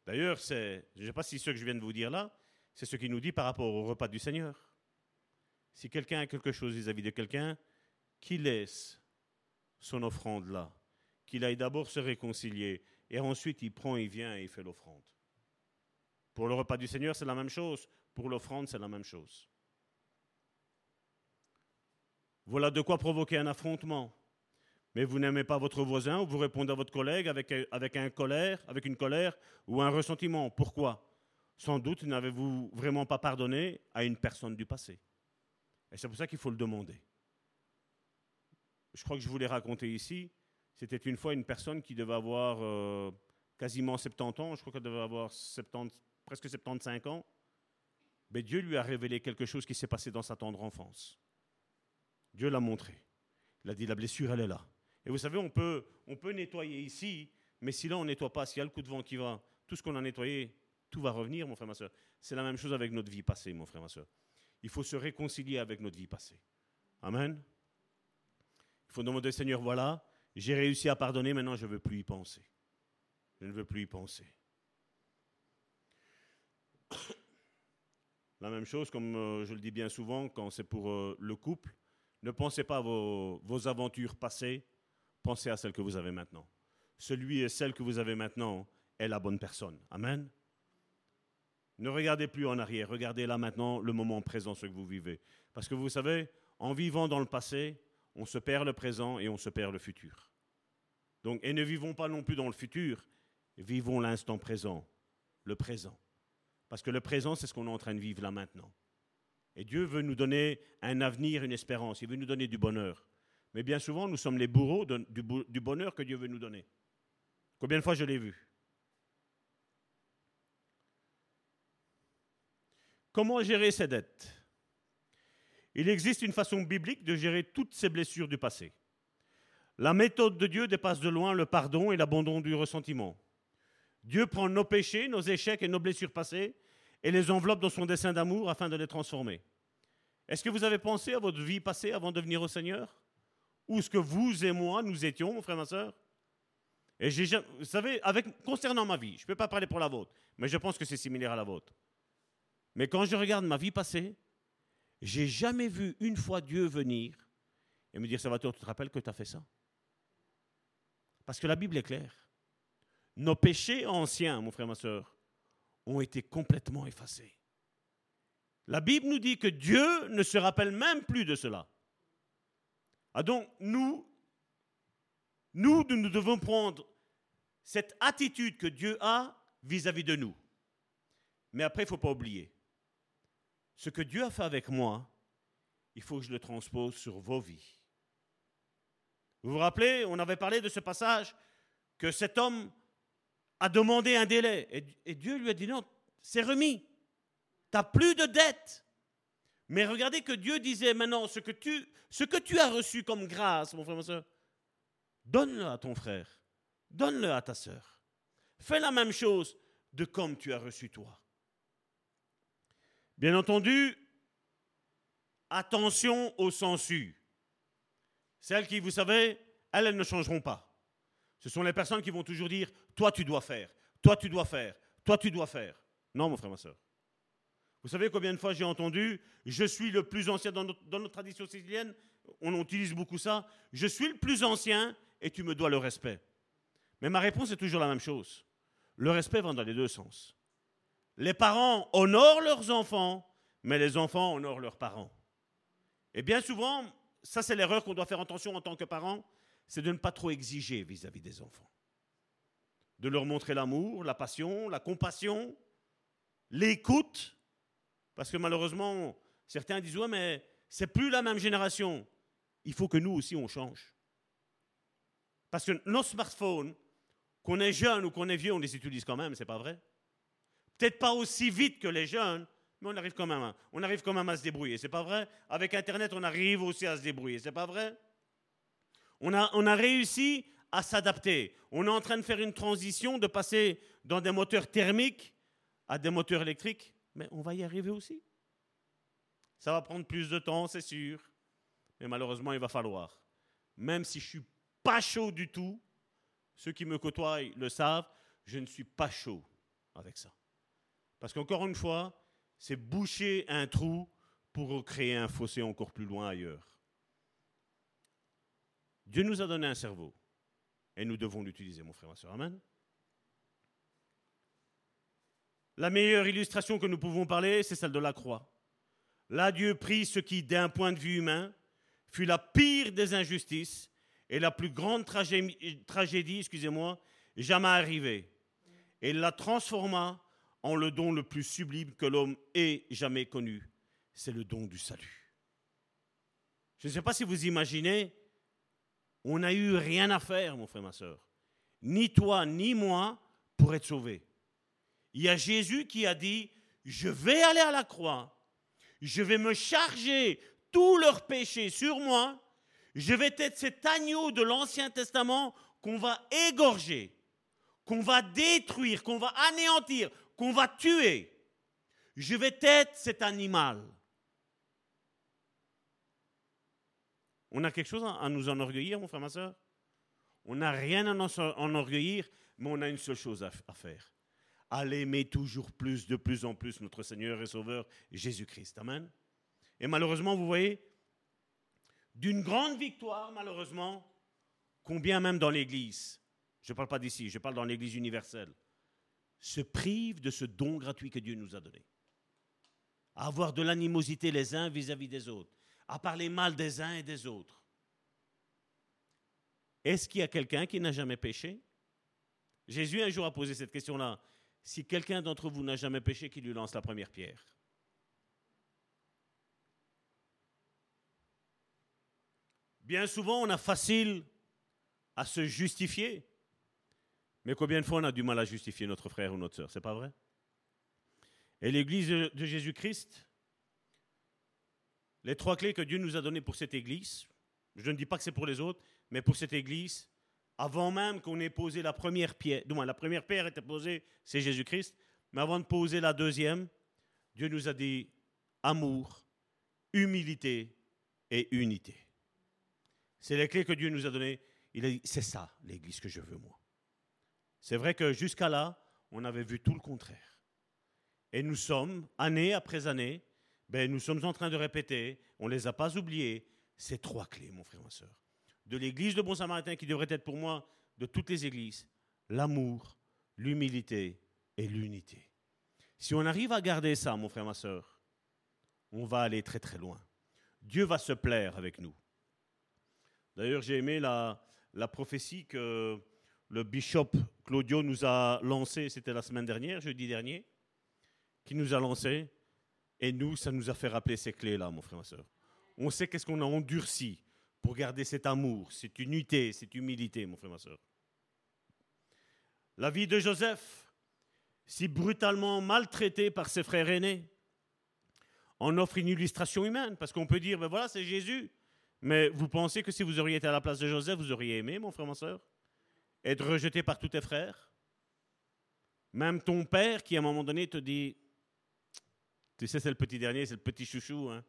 D'ailleurs, je ne sais pas si ce que je viens de vous dire là, c'est ce qu'il nous dit par rapport au repas du Seigneur. Si quelqu'un a quelque chose vis-à-vis de quelqu'un, qu'il laisse son offrande là, qu'il aille d'abord se réconcilier, et ensuite il prend, il vient et il fait l'offrande. Pour le repas du Seigneur, c'est la même chose. Pour l'offrande, c'est la même chose. Voilà de quoi provoquer un affrontement. Mais vous n'aimez pas votre voisin ou vous répondez à votre collègue avec, avec, un colère, avec une colère ou un ressentiment. Pourquoi? Sans doute n'avez-vous vraiment pas pardonné à une personne du passé. Et c'est pour ça qu'il faut le demander. Je crois que je vous l'ai raconté ici. C'était une fois une personne qui devait avoir euh, quasiment 70 ans, je crois qu'elle devait avoir 70, presque 75 ans. Mais Dieu lui a révélé quelque chose qui s'est passé dans sa tendre enfance. Dieu l'a montré. Il a dit, la blessure, elle est là. Et vous savez, on peut, nettoyer ici, mais si là, on ne nettoie pas, s'il y a le coup de vent qui va, tout ce qu'on a nettoyé, tout va revenir, mon frère, ma soeur. C'est la même chose avec notre vie passée, mon frère, ma soeur. Il faut se réconcilier avec notre vie passée. Amen. Il faut demander, Seigneur, voilà, j'ai réussi à pardonner, maintenant je ne veux plus y penser. Je ne veux plus y penser. La même chose, comme euh, je le dis bien souvent, quand c'est pour euh, le couple, ne pensez pas à vos, aventures passées, pensez à celles que vous avez maintenant. Celui et celle que vous avez maintenant est la bonne personne. Amen. Ne regardez plus en arrière, regardez là maintenant le moment présent, ce que vous vivez. Parce que vous savez, en vivant dans le passé, on se perd le présent et on se perd le futur. Donc, et ne vivons pas non plus dans le futur, vivons l'instant présent, le présent. Parce que le présent, c'est ce qu'on est en train de vivre là maintenant. Et Dieu veut nous donner un avenir, une espérance. Il veut nous donner du bonheur. Mais bien souvent, nous sommes les bourreaux du, bonheur que Dieu veut nous donner. Combien de fois je l'ai vu? Comment gérer ces dettes? Il existe une façon biblique de gérer toutes ces blessures du passé. La méthode de Dieu dépasse de loin le pardon et l'abandon du ressentiment. Dieu prend nos péchés, nos échecs et nos blessures passées et les enveloppe dans son dessein d'amour afin de les transformer. Est-ce que vous avez pensé à votre vie passée avant de venir au Seigneur? Où ce que vous et moi, nous étions, mon frère, ma soeur Et j'ai, vous savez, concernant ma vie, je ne peux pas parler pour la vôtre, mais je pense que c'est similaire à la vôtre. Mais quand je regarde ma vie passée, j'ai jamais vu une fois Dieu venir et me dire, Salvatore, tu te rappelles que tu as fait ça? Parce que la Bible est claire. Nos péchés anciens, mon frère, ma soeur, ont été complètement effacés. La Bible nous dit que Dieu ne se rappelle même plus de cela. Ah donc, nous, nous, nous devons prendre cette attitude que Dieu a vis-à-vis de nous. Mais après, il ne faut pas oublier. Ce que Dieu a fait avec moi, il faut que je le transpose sur vos vies. Vous vous rappelez, on avait parlé de ce passage que cet homme a demandé un délai. Et, Dieu lui a dit non, c'est remis. Tu n'as plus de dette. Mais regardez que Dieu disait maintenant, ce que tu, as reçu comme grâce, mon frère, ma soeur, donne-le à ton frère, donne-le à ta soeur. Fais la même chose de comme tu as reçu toi. Bien entendu, attention aux censures. Celles qui, vous savez, elles, elles ne changeront pas. Ce sont les personnes qui vont toujours dire, toi tu dois faire, toi tu dois faire, toi tu dois faire. Non, mon frère, ma soeur. Vous savez combien de fois j'ai entendu, je suis le plus ancien dans notre, tradition sicilienne, on utilise beaucoup ça, je suis le plus ancien et tu me dois le respect. Mais ma réponse est toujours la même chose. Le respect va dans les deux sens. Les parents honorent leurs enfants, mais les enfants honorent leurs parents. Et bien souvent, ça c'est l'erreur qu'on doit faire attention en tant que parents, c'est de ne pas trop exiger vis-à-vis des enfants. De leur montrer l'amour, la passion, la compassion, l'écoute. Parce que malheureusement, certains disent Ouais, mais c'est plus la même génération. Il faut que nous aussi on change. Parce que nos smartphones, qu'on est jeune ou qu'on est vieux, on les utilise quand même, c'est pas vrai Peut-être pas aussi vite que les jeunes, mais on arrive quand même à, on arrive quand même à se débrouiller, c'est pas vrai Avec Internet, on arrive aussi à se débrouiller, c'est pas vrai on a, réussi à s'adapter. On est en train de faire une transition, de passer dans des moteurs thermiques à des moteurs électriques, mais on va y arriver aussi. Ça va prendre plus de temps, c'est sûr, mais malheureusement, il va falloir. Même si je suis pas chaud du tout, ceux qui me côtoient le savent, je ne suis pas chaud avec ça. Parce qu'encore une fois, c'est boucher un trou pour créer un fossé encore plus loin ailleurs. Dieu nous a donné un cerveau et nous devons l'utiliser, mon frère, ma soeur. Amen. La meilleure illustration que nous pouvons parler, c'est celle de la croix. Là, Dieu prit ce qui, d'un point de vue humain, fut la pire des injustices et la plus grande tragédie, excusez-moi, jamais arrivée. Et la transforma en le don le plus sublime que l'homme ait jamais connu. C'est le don du salut. Je ne sais pas si vous imaginez on n'a eu rien à faire, mon frère, ma soeur. Ni toi, ni moi, pour être sauvés. Il y a Jésus qui a dit, je vais aller à la croix, je vais me charger tous leurs péchés sur moi, je vais être cet agneau de l'Ancien Testament qu'on va égorger, qu'on va détruire, qu'on va anéantir, qu'on va tuer. Je vais être cet animal. On a quelque chose à nous enorgueillir, mon frère, ma soeur? On n'a rien à nous enorgueillir, mais on a une seule chose à, faire. À l'aimer toujours plus, de plus en plus, notre Seigneur et Sauveur, Jésus-Christ. Amen. Et malheureusement, vous voyez, d'une grande victoire, malheureusement, combien même dans l'Église, je ne parle pas d'ici, je parle dans l'Église universelle, se privent de ce don gratuit que Dieu nous a donné. Avoir de l'animosité les uns vis à -vis des autres à parler mal des uns et des autres. Est-ce qu'il y a quelqu'un qui n'a jamais péché? Jésus un jour a posé cette question-là. Si quelqu'un d'entre vous n'a jamais péché, qui lui lance la première pierre Bien souvent, on a facile à se justifier. Mais combien de fois on a du mal à justifier notre frère ou notre soeur C'est pas vrai? Et l'Église de Jésus-Christ les trois clés que Dieu nous a données pour cette Église, je ne dis pas que c'est pour les autres, mais pour cette Église, avant même qu'on ait posé la première pierre, du moins la première pierre était posée, c'est Jésus-Christ, mais avant de poser la deuxième, Dieu nous a dit amour, humilité et unité. C'est les clés que Dieu nous a données. Il a dit, c'est ça l'Église que je veux, moi. C'est vrai que jusqu'à là, on avait vu tout le contraire. Et nous sommes, année après année, ben, nous sommes en train de répéter, on ne les a pas oubliés, ces trois clés, mon frère, ma soeur. De l'Église de Bon Samaritain, qui devrait être pour moi de toutes les églises, l'amour, l'humilité et l'unité. Si on arrive à garder ça, mon frère, ma soeur, on va aller très très loin. Dieu va se plaire avec nous. D'ailleurs, j'ai aimé la, la prophétie que le bishop Claudio nous a lancée, c'était la semaine dernière, jeudi dernier, qui nous a lancé. Et nous, ça nous a fait rappeler ces clés-là, mon frère, ma soeur. On sait qu'est-ce qu'on a endurci pour garder cet amour, cette unité, cette humilité, mon frère, ma soeur. La vie de Joseph, si brutalement maltraité par ses frères aînés, en offre une illustration humaine, parce qu'on peut dire, ben voilà, c'est Jésus. Mais vous pensez que si vous auriez été à la place de Joseph, vous auriez aimé, mon frère, ma soeur? Être rejeté par tous tes frères? Même ton père qui, à un moment donné, te dit, tu sais, c'est le petit dernier, c'est le petit chouchou. Hein?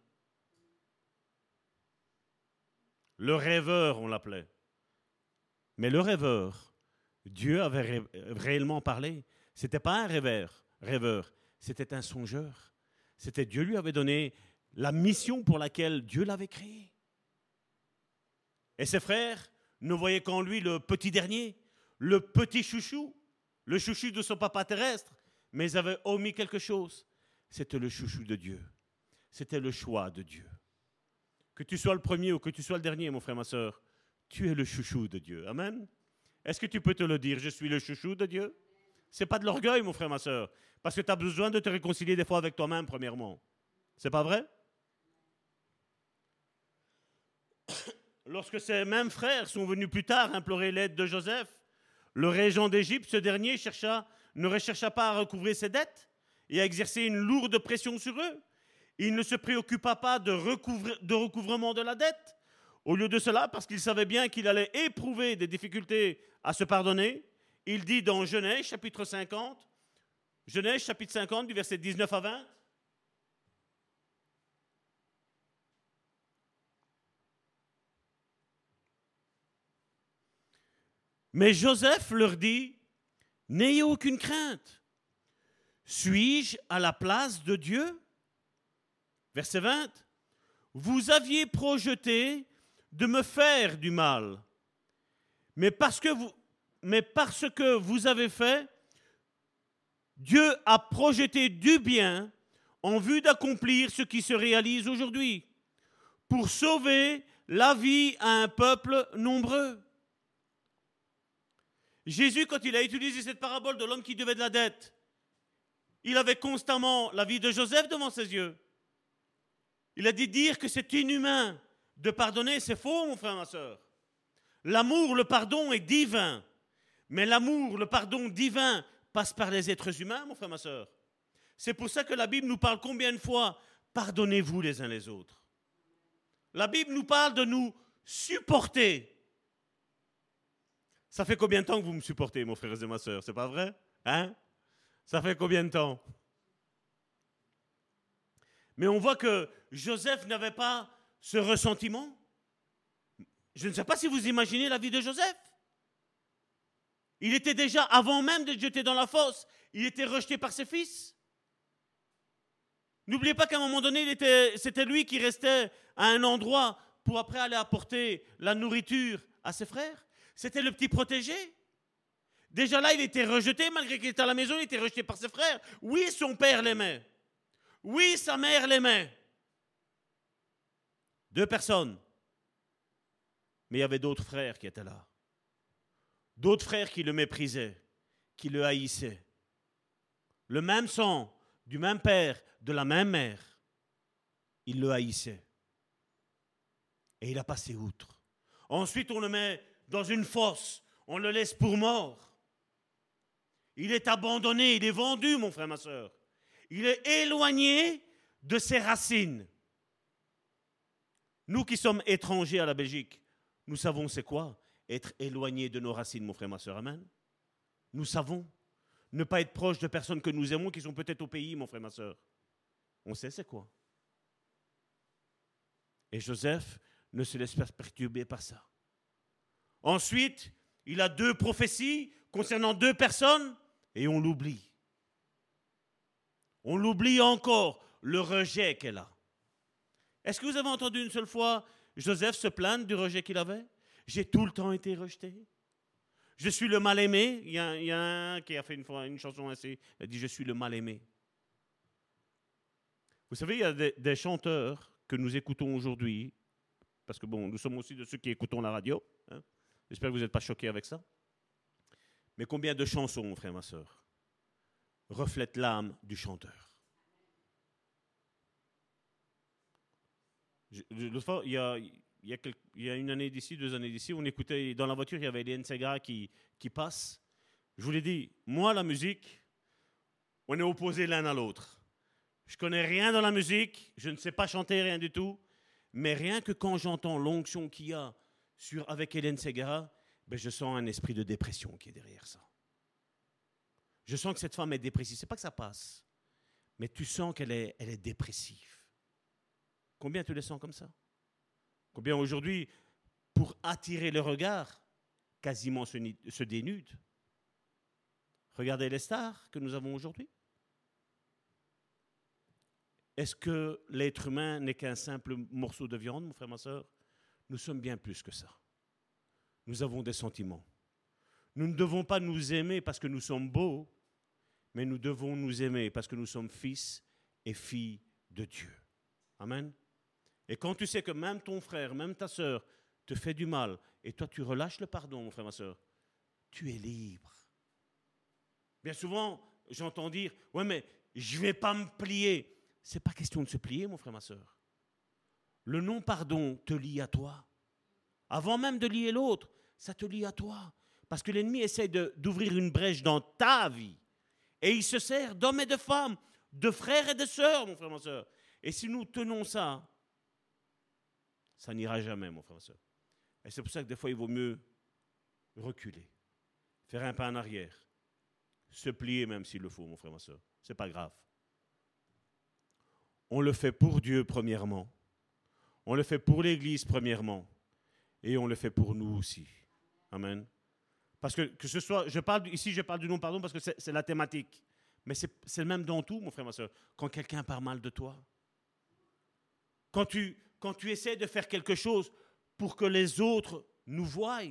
Le rêveur, on l'appelait. Mais le rêveur, Dieu avait réellement parlé. C'était pas un rêveur, rêveur, c'était un songeur. C'était Dieu lui avait donné la mission pour laquelle Dieu l'avait créé. Et ses frères ne voyaient qu'en lui le petit dernier, le petit chouchou, le chouchou de son papa terrestre, mais ils avaient omis quelque chose c'était le chouchou de Dieu. C'était le choix de Dieu. Que tu sois le premier ou que tu sois le dernier, mon frère, ma soeur, tu es le chouchou de Dieu. Amen. Est-ce que tu peux te le dire Je suis le chouchou de Dieu? C'est pas de l'orgueil, mon frère, ma soeur, parce que tu as besoin de te réconcilier des fois avec toi-même, premièrement. C'est pas vrai? Lorsque ces mêmes frères sont venus plus tard implorer l'aide de Joseph, le régent d'Égypte, ce dernier chercha, ne rechercha pas à recouvrir ses dettes et a exercé une lourde pression sur eux. Il ne se préoccupa pas de, de recouvrement de la dette. Au lieu de cela, parce qu'il savait bien qu'il allait éprouver des difficultés à se pardonner, il dit dans Genèse chapitre 50, Genèse chapitre 50 du verset 19 à 20, Mais Joseph leur dit, N'ayez aucune crainte. Suis-je à la place de Dieu? Verset 20. Vous aviez projeté de me faire du mal, mais parce que vous, mais parce que vous avez fait, Dieu a projeté du bien en vue d'accomplir ce qui se réalise aujourd'hui, pour sauver la vie à un peuple nombreux. Jésus, quand il a utilisé cette parabole de l'homme qui devait de la dette, il avait constamment la vie de Joseph devant ses yeux. Il a dit dire que c'est inhumain de pardonner, c'est faux, mon frère, ma soeur. L'amour, le pardon est divin. Mais l'amour, le pardon divin passe par les êtres humains, mon frère, ma soeur. C'est pour ça que la Bible nous parle combien de fois pardonnez-vous les uns les autres. La Bible nous parle de nous supporter. Ça fait combien de temps que vous me supportez, mon frère et ma soeur C'est pas vrai? Hein? Ça fait combien de temps? Mais on voit que Joseph n'avait pas ce ressentiment. Je ne sais pas si vous imaginez la vie de Joseph. Il était déjà, avant même d'être jeté dans la fosse, il était rejeté par ses fils. N'oubliez pas qu'à un moment donné, c'était lui qui restait à un endroit pour après aller apporter la nourriture à ses frères. C'était le petit protégé. Déjà là, il était rejeté, malgré qu'il était à la maison, il était rejeté par ses frères. Oui, son père l'aimait. Oui, sa mère l'aimait. Deux personnes. Mais il y avait d'autres frères qui étaient là. D'autres frères qui le méprisaient, qui le haïssaient. Le même sang, du même père, de la même mère. Il le haïssait. Et il a passé outre. Ensuite, on le met dans une fosse. On le laisse pour mort. Il est abandonné, il est vendu, mon frère, ma soeur. Il est éloigné de ses racines. Nous qui sommes étrangers à la Belgique, nous savons c'est quoi être éloigné de nos racines, mon frère, ma soeur. Amen. Nous savons ne pas être proche de personnes que nous aimons qui sont peut-être au pays, mon frère, ma soeur. On sait c'est quoi. Et Joseph ne se laisse pas perturber par ça. Ensuite, il a deux prophéties concernant deux personnes et on l'oublie. On l'oublie encore, le rejet qu'elle a. Est-ce que vous avez entendu une seule fois Joseph se plaindre du rejet qu'il avait? J'ai tout le temps été rejeté. Je suis le mal-aimé. Il, y a un qui a fait une, chanson ainsi. Il a dit Je suis le mal-aimé. Vous savez, il y a des, chanteurs que nous écoutons aujourd'hui, parce que nous sommes aussi de ceux qui écoutons la radio. Hein. J'espère que vous n'êtes pas choqués avec ça. Mais combien de chansons, frère, ma soeur, reflètent l'âme du chanteur? L'autre fois, il y a, une année d'ici, deux années d'ici, on écoutait, dans la voiture, il y avait les Segara qui, passent. Je vous l'ai dit, moi, la musique, on est opposés l'un à l'autre. Je connais rien dans la musique, je ne sais pas chanter rien du tout, mais rien que quand j'entends l'onction qu'il y a sur, avec Hélène Segara, ben je sens un esprit de dépression qui est derrière ça. Je sens que cette femme est dépressive. C'est pas que ça passe, mais tu sens qu'elle est, dépressive. Combien tu les sens comme ça? Combien aujourd'hui, pour attirer le regard, quasiment se, se dénudent Regardez les stars que nous avons aujourd'hui. Est-ce que l'être humain n'est qu'un simple morceau de viande, mon frère, ma soeur Nous sommes bien plus que ça nous avons des sentiments. Nous ne devons pas nous aimer parce que nous sommes beaux, mais nous devons nous aimer parce que nous sommes fils et filles de Dieu. Amen. Et quand tu sais que même ton frère, même ta sœur te fait du mal, et toi tu relâches le pardon, mon frère, ma sœur, tu es libre. Bien souvent, j'entends dire, ouais, mais je ne vais pas me plier. C'est pas question de se plier, mon frère, ma sœur. Le non-pardon te lie à toi. Avant même de lier l'autre, ça te lie à toi. Parce que l'ennemi essaie d'ouvrir une brèche dans ta vie. Et il se sert d'hommes et de femmes, de frères et de sœurs, mon frère, ma soeur. Et si nous tenons ça, ça n'ira jamais, mon frère, ma soeur. Et c'est pour ça que des fois, il vaut mieux reculer, faire un pas en arrière, se plier même s'il le faut, mon frère, ma soeur. C'est pas grave. On le fait pour Dieu, premièrement. On le fait pour l'Église, premièrement. Et on le fait pour nous aussi. Amen. Parce que, que ce soit, je parle, ici je parle du non-pardon parce que c'est la thématique. Mais c'est le même dans tout, mon frère, ma soeur. Quand quelqu'un parle mal de toi, quand tu, essaies de faire quelque chose pour que les autres nous voient,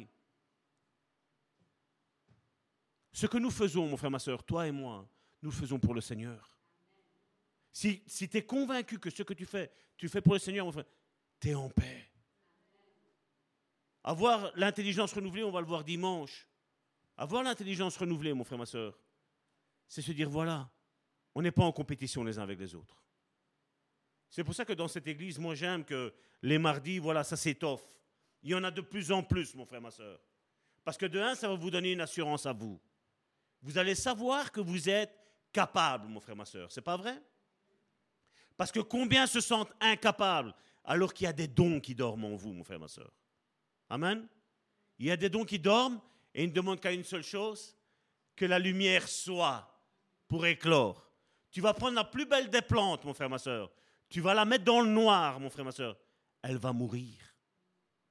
ce que nous faisons, mon frère, ma soeur, toi et moi, nous faisons pour le Seigneur. Si, si tu es convaincu que ce que tu fais, tu fais pour le Seigneur, mon frère, tu es en paix. Avoir l'intelligence renouvelée, on va le voir dimanche. Avoir l'intelligence renouvelée, mon frère, ma soeur, c'est se dire, voilà, on n'est pas en compétition les uns avec les autres. C'est pour ça que dans cette église, moi j'aime que les mardis, voilà, ça s'étoffe. Il y en a de plus en plus, mon frère, ma soeur. Parce que de un, ça va vous donner une assurance à vous. Vous allez savoir que vous êtes capable, mon frère, ma soeur. C'est pas vrai? Parce que combien se sentent incapables alors qu'il y a des dons qui dorment en vous, mon frère, ma soeur? Amen. Il y a des dons qui dorment et ils ne demandent qu'à une seule chose, que la lumière soit pour éclore. Tu vas prendre la plus belle des plantes, mon frère, ma soeur. Tu vas la mettre dans le noir, mon frère, ma soeur. Elle va mourir.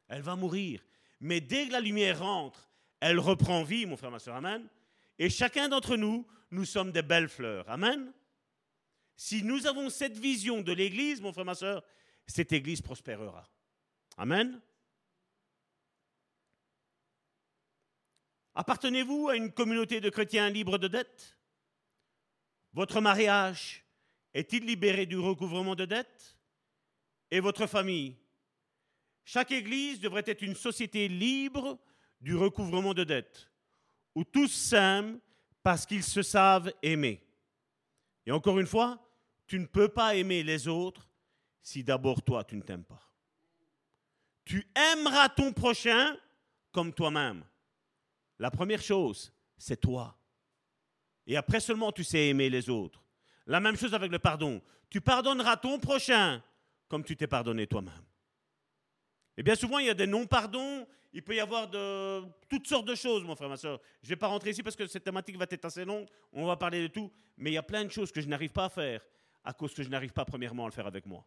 Elle va mourir. Mais dès que la lumière rentre, elle reprend vie, mon frère, ma soeur. Amen. Et chacun d'entre nous, nous sommes des belles fleurs. Amen. Si nous avons cette vision de l'Église, mon frère, ma soeur, cette Église prospérera. Amen. Appartenez-vous à une communauté de chrétiens libres de dettes Votre mariage est-il libéré du recouvrement de dettes Et votre famille? Chaque Église devrait être une société libre du recouvrement de dettes, où tous s'aiment parce qu'ils se savent aimer. Et encore une fois, tu ne peux pas aimer les autres si d'abord toi tu ne t'aimes pas. Tu aimeras ton prochain comme toi-même. La première chose, c'est toi. Et après seulement, tu sais aimer les autres. La même chose avec le pardon. Tu pardonneras ton prochain comme tu t'es pardonné toi-même. Et bien souvent, il y a des non-pardons, il peut y avoir de toutes sortes de choses, mon frère, ma soeur. Je ne vais pas rentrer ici parce que cette thématique va être assez longue, on va parler de tout, mais il y a plein de choses que je n'arrive pas à faire à cause que je n'arrive pas premièrement à le faire avec moi.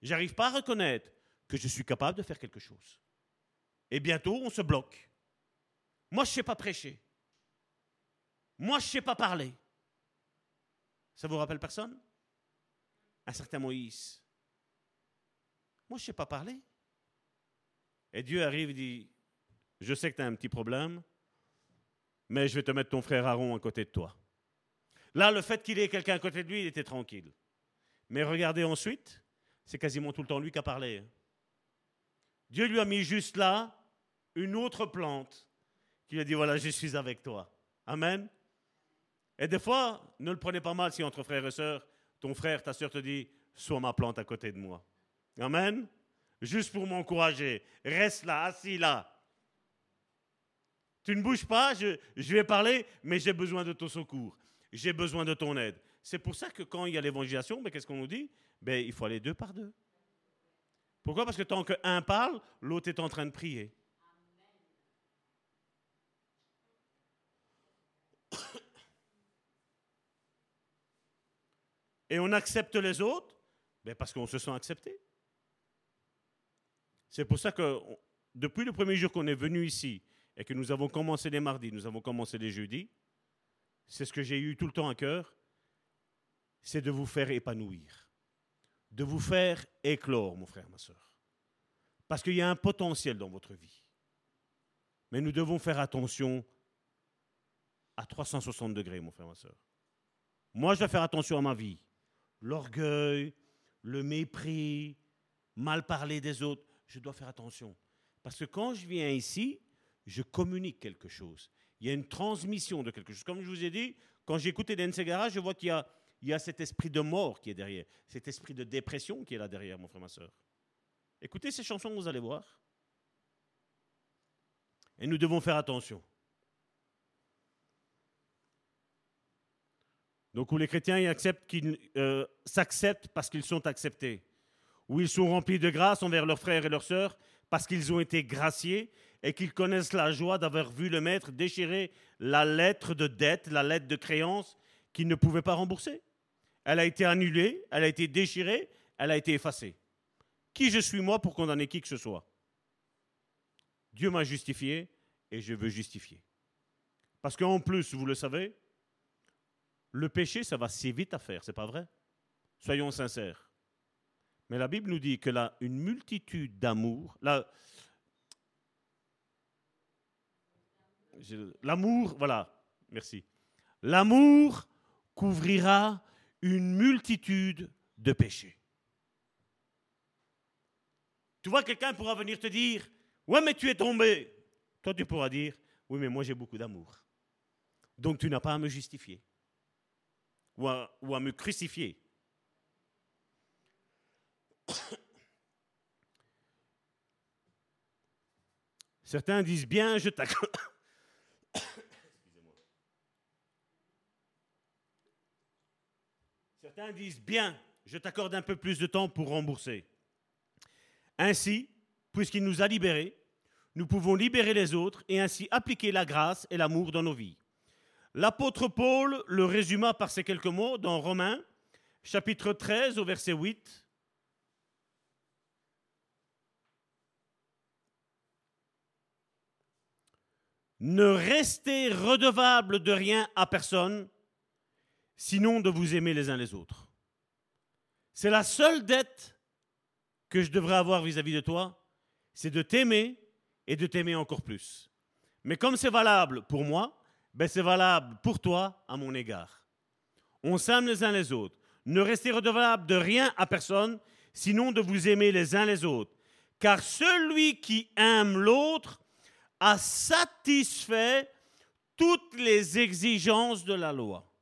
J'arrive pas à reconnaître que je suis capable de faire quelque chose. Et bientôt, on se bloque. Moi, je ne sais pas prêcher. Moi, je ne sais pas parler. Ça vous rappelle personne? Un certain Moïse. Moi, je ne sais pas parler. Et Dieu arrive et dit, je sais que tu as un petit problème, mais je vais te mettre ton frère Aaron à côté de toi. Là, le fait qu'il ait quelqu'un à côté de lui, il était tranquille. Mais regardez ensuite, c'est quasiment tout le temps lui qui a parlé. Dieu lui a mis juste là une autre plante qui lui a dit, voilà, je suis avec toi. Amen. Et des fois, ne le prenez pas mal si entre frères et sœurs, ton frère, ta sœur te dit, sois ma plante à côté de moi. Amen. Juste pour m'encourager. Reste là, assis là. Tu ne bouges pas, je, vais parler, mais j'ai besoin de ton secours. J'ai besoin de ton aide. C'est pour ça que quand il y a l'évangélisation, ben, qu'est-ce qu'on nous dit? Ben, Il faut aller deux par deux. Pourquoi? Parce que tant qu'un parle, l'autre est en train de prier. Et on accepte les autres? Ben parce qu'on se sent accepté. C'est pour ça que depuis le premier jour qu'on est venu ici et que nous avons commencé les mardis, nous avons commencé les jeudis, c'est ce que j'ai eu tout le temps à cœur, c'est de vous faire épanouir, de vous faire éclore, mon frère, ma soeur. Parce qu'il y a un potentiel dans votre vie. Mais nous devons faire attention à 360 degrés, mon frère, ma soeur. Moi, je dois faire attention à ma vie. L'orgueil, le mépris, mal parler des autres je dois faire attention. Parce que quand je viens ici, je communique quelque chose. Il y a une transmission de quelque chose. Comme je vous ai dit, quand j'ai écouté Densegara, je vois qu'il y a, il y a cet esprit de mort qui est derrière, cet esprit de dépression qui est là derrière, mon frère, ma soeur. Écoutez ces chansons, vous allez voir. Et nous devons faire attention. Donc où les chrétiens euh, s'acceptent parce qu'ils sont acceptés où ils sont remplis de grâce envers leurs frères et leurs sœurs, parce qu'ils ont été graciés et qu'ils connaissent la joie d'avoir vu le maître déchirer la lettre de dette, la lettre de créance qu'ils ne pouvaient pas rembourser. Elle a été annulée, elle a été déchirée, elle a été effacée. Qui je suis moi pour condamner qui que ce soit? Dieu m'a justifié et je veux justifier. Parce qu'en plus, vous le savez, le péché, ça va si vite à faire, c'est pas vrai? Soyons sincères. Mais la Bible nous dit que là, une multitude d'amour, l'amour, voilà, merci. L'amour couvrira une multitude de péchés. Tu vois, quelqu'un pourra venir te dire, ouais, mais tu es tombé. Toi, tu pourras dire, oui, mais moi j'ai beaucoup d'amour. Donc tu n'as pas à me justifier ou à me crucifier. Certains disent bien, je t'accorde. Certains disent bien, je t'accorde un peu plus de temps pour rembourser. Ainsi, puisqu'il nous a libérés, nous pouvons libérer les autres et ainsi appliquer la grâce et l'amour dans nos vies. L'apôtre Paul le résuma par ces quelques mots dans Romains, chapitre 13 au verset 8. Ne restez redevable de rien à personne, sinon de vous aimer les uns les autres. C'est la seule dette que je devrais avoir vis-à-vis de toi, c'est de t'aimer et de t'aimer encore plus. Mais comme c'est valable pour moi, ben c'est valable pour toi à mon égard. On s'aime les uns les autres. Ne restez redevable de rien à personne, sinon de vous aimer les uns les autres. Car celui qui aime l'autre a satisfait toutes les exigences de la loi.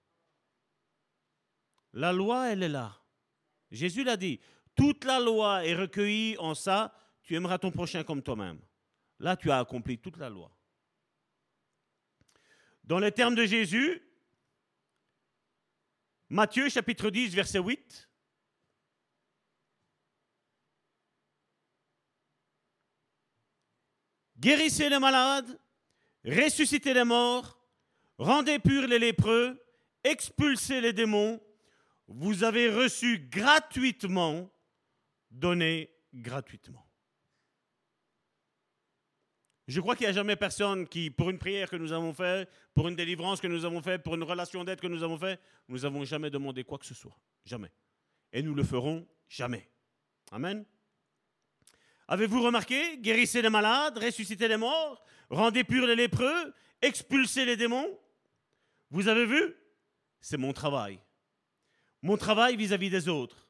La loi, elle est là. Jésus l'a dit, toute la loi est recueillie en ça, tu aimeras ton prochain comme toi-même. Là, tu as accompli toute la loi. Dans les termes de Jésus, Matthieu chapitre 10, verset 8, guérissez les malades, ressuscitez les morts, rendez purs les lépreux, expulsez les démons. Vous avez reçu gratuitement, donné gratuitement. Je crois qu'il n'y a jamais personne qui, pour une prière que nous avons faite, pour une délivrance que nous avons faite, pour une relation d'aide que nous avons faite, nous n'avons jamais demandé quoi que ce soit. Jamais. Et nous le ferons jamais. Amen. Avez-vous remarqué? Guérissez les malades, ressuscitez les morts, rendez purs les lépreux, expulsez les démons. Vous avez vu? C'est mon travail. Mon travail vis-à-vis des autres.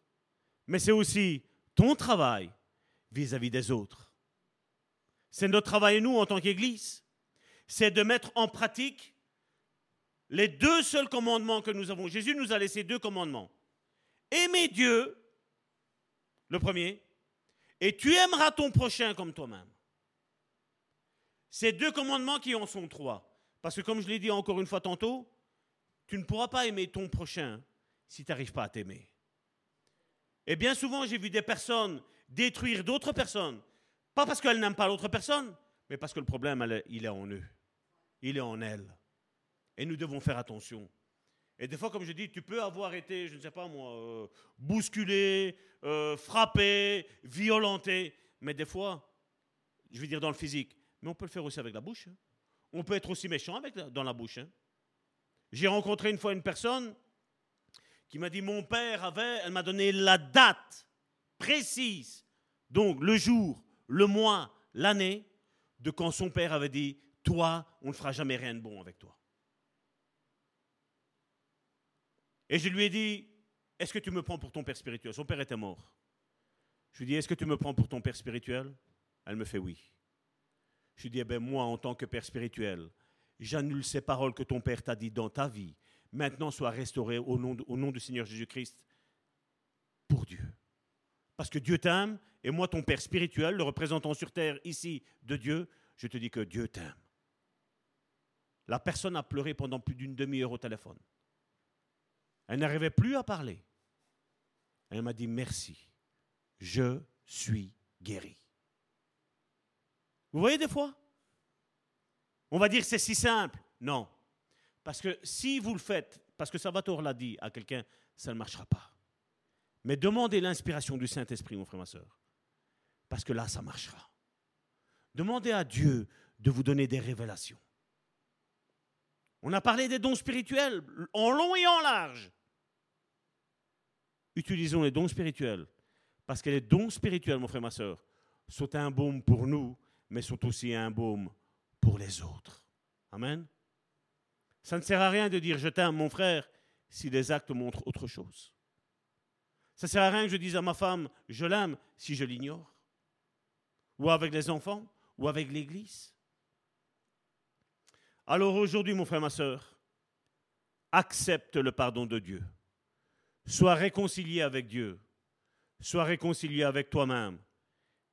Mais c'est aussi ton travail vis-à-vis des autres. C'est notre travail, nous, en tant qu'Église. C'est de mettre en pratique les deux seuls commandements que nous avons. Jésus nous a laissé deux commandements. Aimer Dieu, le premier, et tu aimeras ton prochain comme toi-même. Ces deux commandements qui en sont trois. Parce que comme je l'ai dit encore une fois tantôt, tu ne pourras pas aimer ton prochain si tu n'arrives pas à t'aimer. Et bien souvent, j'ai vu des personnes détruire d'autres personnes pas parce qu'elle n'aime pas l'autre personne, mais parce que le problème, il est en eux. Il est en elle. Et nous devons faire attention. Et des fois, comme je dis, tu peux avoir été, je ne sais pas moi, euh, bousculé, euh, frappé, violenté. Mais des fois, je veux dire dans le physique, mais on peut le faire aussi avec la bouche. Hein. On peut être aussi méchant avec dans la bouche. Hein. J'ai rencontré une fois une personne qui m'a dit, mon père avait, elle m'a donné la date précise, donc le jour le mois, l'année de quand son père avait dit Toi, on ne fera jamais rien de bon avec toi. Et je lui ai dit Est-ce que tu me prends pour ton père spirituel? Son père était mort. Je lui ai dit Est-ce que tu me prends pour ton père spirituel? Elle me fait oui. Je lui ai dit eh ben, Moi, en tant que père spirituel, j'annule ces paroles que ton père t'a dit dans ta vie. Maintenant, sois restauré au nom, au nom du Seigneur Jésus-Christ pour Dieu. Parce que Dieu t'aime et moi, ton Père spirituel, le représentant sur terre ici de Dieu, je te dis que Dieu t'aime. La personne a pleuré pendant plus d'une demi-heure au téléphone. Elle n'arrivait plus à parler. Elle m'a dit merci, je suis guéri. Vous voyez des fois? On va dire c'est si simple. Non. Parce que si vous le faites, parce que Salvatore l'a dit à quelqu'un, ça ne marchera pas. Mais demandez l'inspiration du Saint-Esprit, mon frère, ma soeur parce que là, ça marchera. Demandez à Dieu de vous donner des révélations. On a parlé des dons spirituels en long et en large. Utilisons les dons spirituels, parce que les dons spirituels, mon frère, ma soeur, sont un baume pour nous, mais sont aussi un baume pour les autres. Amen. Ça ne sert à rien de dire je t'aime, mon frère, si les actes montrent autre chose. Ça ne sert à rien que je dise à ma femme je l'aime si je l'ignore ou avec les enfants, ou avec l'Église. Alors aujourd'hui, mon frère, ma soeur, accepte le pardon de Dieu. Sois réconcilié avec Dieu. Sois réconcilié avec toi-même.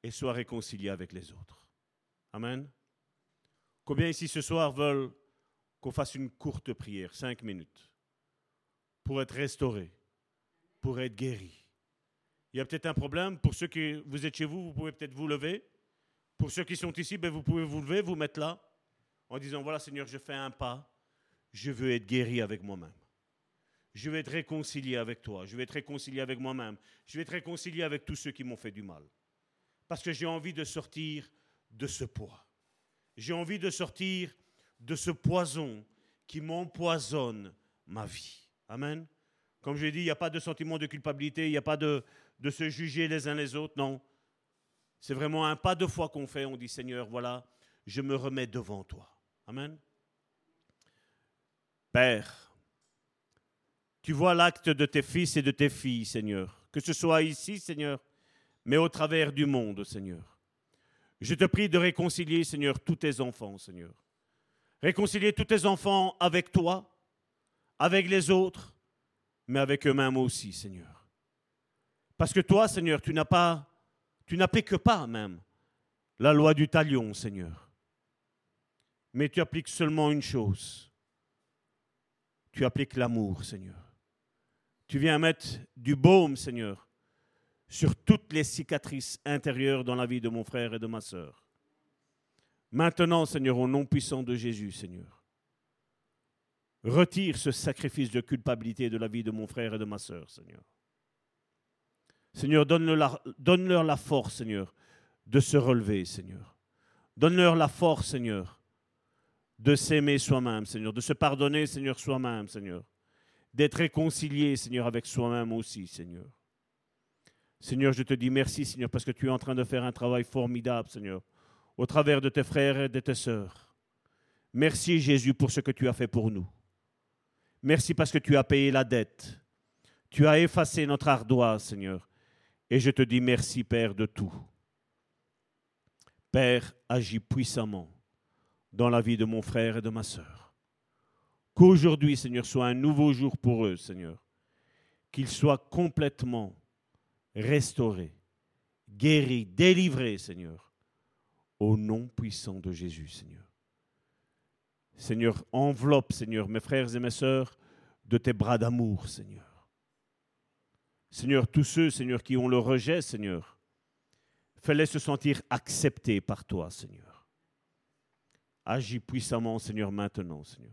Et sois réconcilié avec les autres. Amen. Combien ici ce soir veulent qu'on fasse une courte prière, cinq minutes, pour être restauré, pour être guéri? Il y a peut-être un problème. Pour ceux qui vous êtes chez vous, vous pouvez peut-être vous lever. Pour ceux qui sont ici, ben, vous pouvez vous lever, vous mettre là, en disant, voilà Seigneur, je fais un pas. Je veux être guéri avec moi-même. Je veux être réconcilié avec toi. Je veux être réconcilié avec moi-même. Je veux être réconcilié avec tous ceux qui m'ont fait du mal. Parce que j'ai envie de sortir de ce poids. J'ai envie de sortir de ce poison qui m'empoisonne ma vie. Amen. Comme je l'ai dit, il n'y a pas de sentiment de culpabilité, il n'y a pas de, de se juger les uns les autres, non. C'est vraiment un pas de foi qu'on fait. On dit, Seigneur, voilà, je me remets devant toi. Amen. Père, tu vois l'acte de tes fils et de tes filles, Seigneur. Que ce soit ici, Seigneur, mais au travers du monde, Seigneur. Je te prie de réconcilier, Seigneur, tous tes enfants, Seigneur. Réconcilier tous tes enfants avec toi, avec les autres, mais avec eux-mêmes aussi, Seigneur. Parce que toi, Seigneur, tu n'as pas, tu n'appliques pas même la loi du talion, Seigneur. Mais tu appliques seulement une chose. Tu appliques l'amour, Seigneur. Tu viens mettre du baume, Seigneur, sur toutes les cicatrices intérieures dans la vie de mon frère et de ma sœur. Maintenant, Seigneur, au nom puissant de Jésus, Seigneur, retire ce sacrifice de culpabilité de la vie de mon frère et de ma sœur, Seigneur. Seigneur, donne-leur la, force, Seigneur, de se relever, Seigneur. Donne-leur la force, Seigneur, de s'aimer soi-même, Seigneur, de se pardonner, Seigneur, soi-même, Seigneur. D'être réconcilié, Seigneur, avec soi-même aussi, Seigneur. Seigneur, je te dis merci, Seigneur, parce que tu es en train de faire un travail formidable, Seigneur, au travers de tes frères et de tes sœurs. Merci, Jésus, pour ce que tu as fait pour nous. Merci parce que tu as payé la dette. Tu as effacé notre ardoise, Seigneur. Et je te dis merci, Père, de tout. Père, agis puissamment dans la vie de mon frère et de ma sœur. Qu'aujourd'hui, Seigneur, soit un nouveau jour pour eux, Seigneur. Qu'ils soient complètement restaurés, guéris, délivrés, Seigneur. Au nom puissant de Jésus, Seigneur. Seigneur, enveloppe, Seigneur, mes frères et mes sœurs, de tes bras d'amour, Seigneur. Seigneur, tous ceux, Seigneur, qui ont le rejet, Seigneur, fais-les se sentir acceptés par toi, Seigneur. Agis puissamment, Seigneur, maintenant, Seigneur.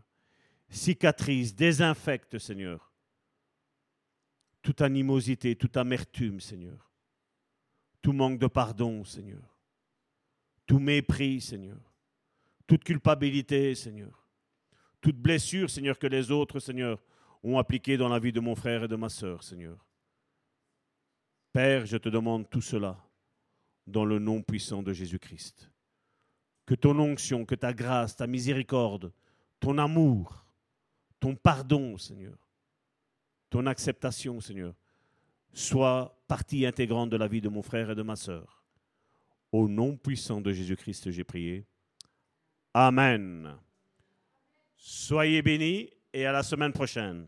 Cicatrise, désinfecte, Seigneur. Toute animosité, toute amertume, Seigneur. Tout manque de pardon, Seigneur. Tout mépris, Seigneur. Toute culpabilité, Seigneur. Toute blessure, Seigneur, que les autres, Seigneur, ont appliquée dans la vie de mon frère et de ma sœur, Seigneur. Père, je te demande tout cela dans le nom puissant de Jésus-Christ. Que ton onction, que ta grâce, ta miséricorde, ton amour, ton pardon, Seigneur, ton acceptation, Seigneur, soit partie intégrante de la vie de mon frère et de ma sœur. Au nom puissant de Jésus-Christ, j'ai prié. Amen. Soyez bénis et à la semaine prochaine.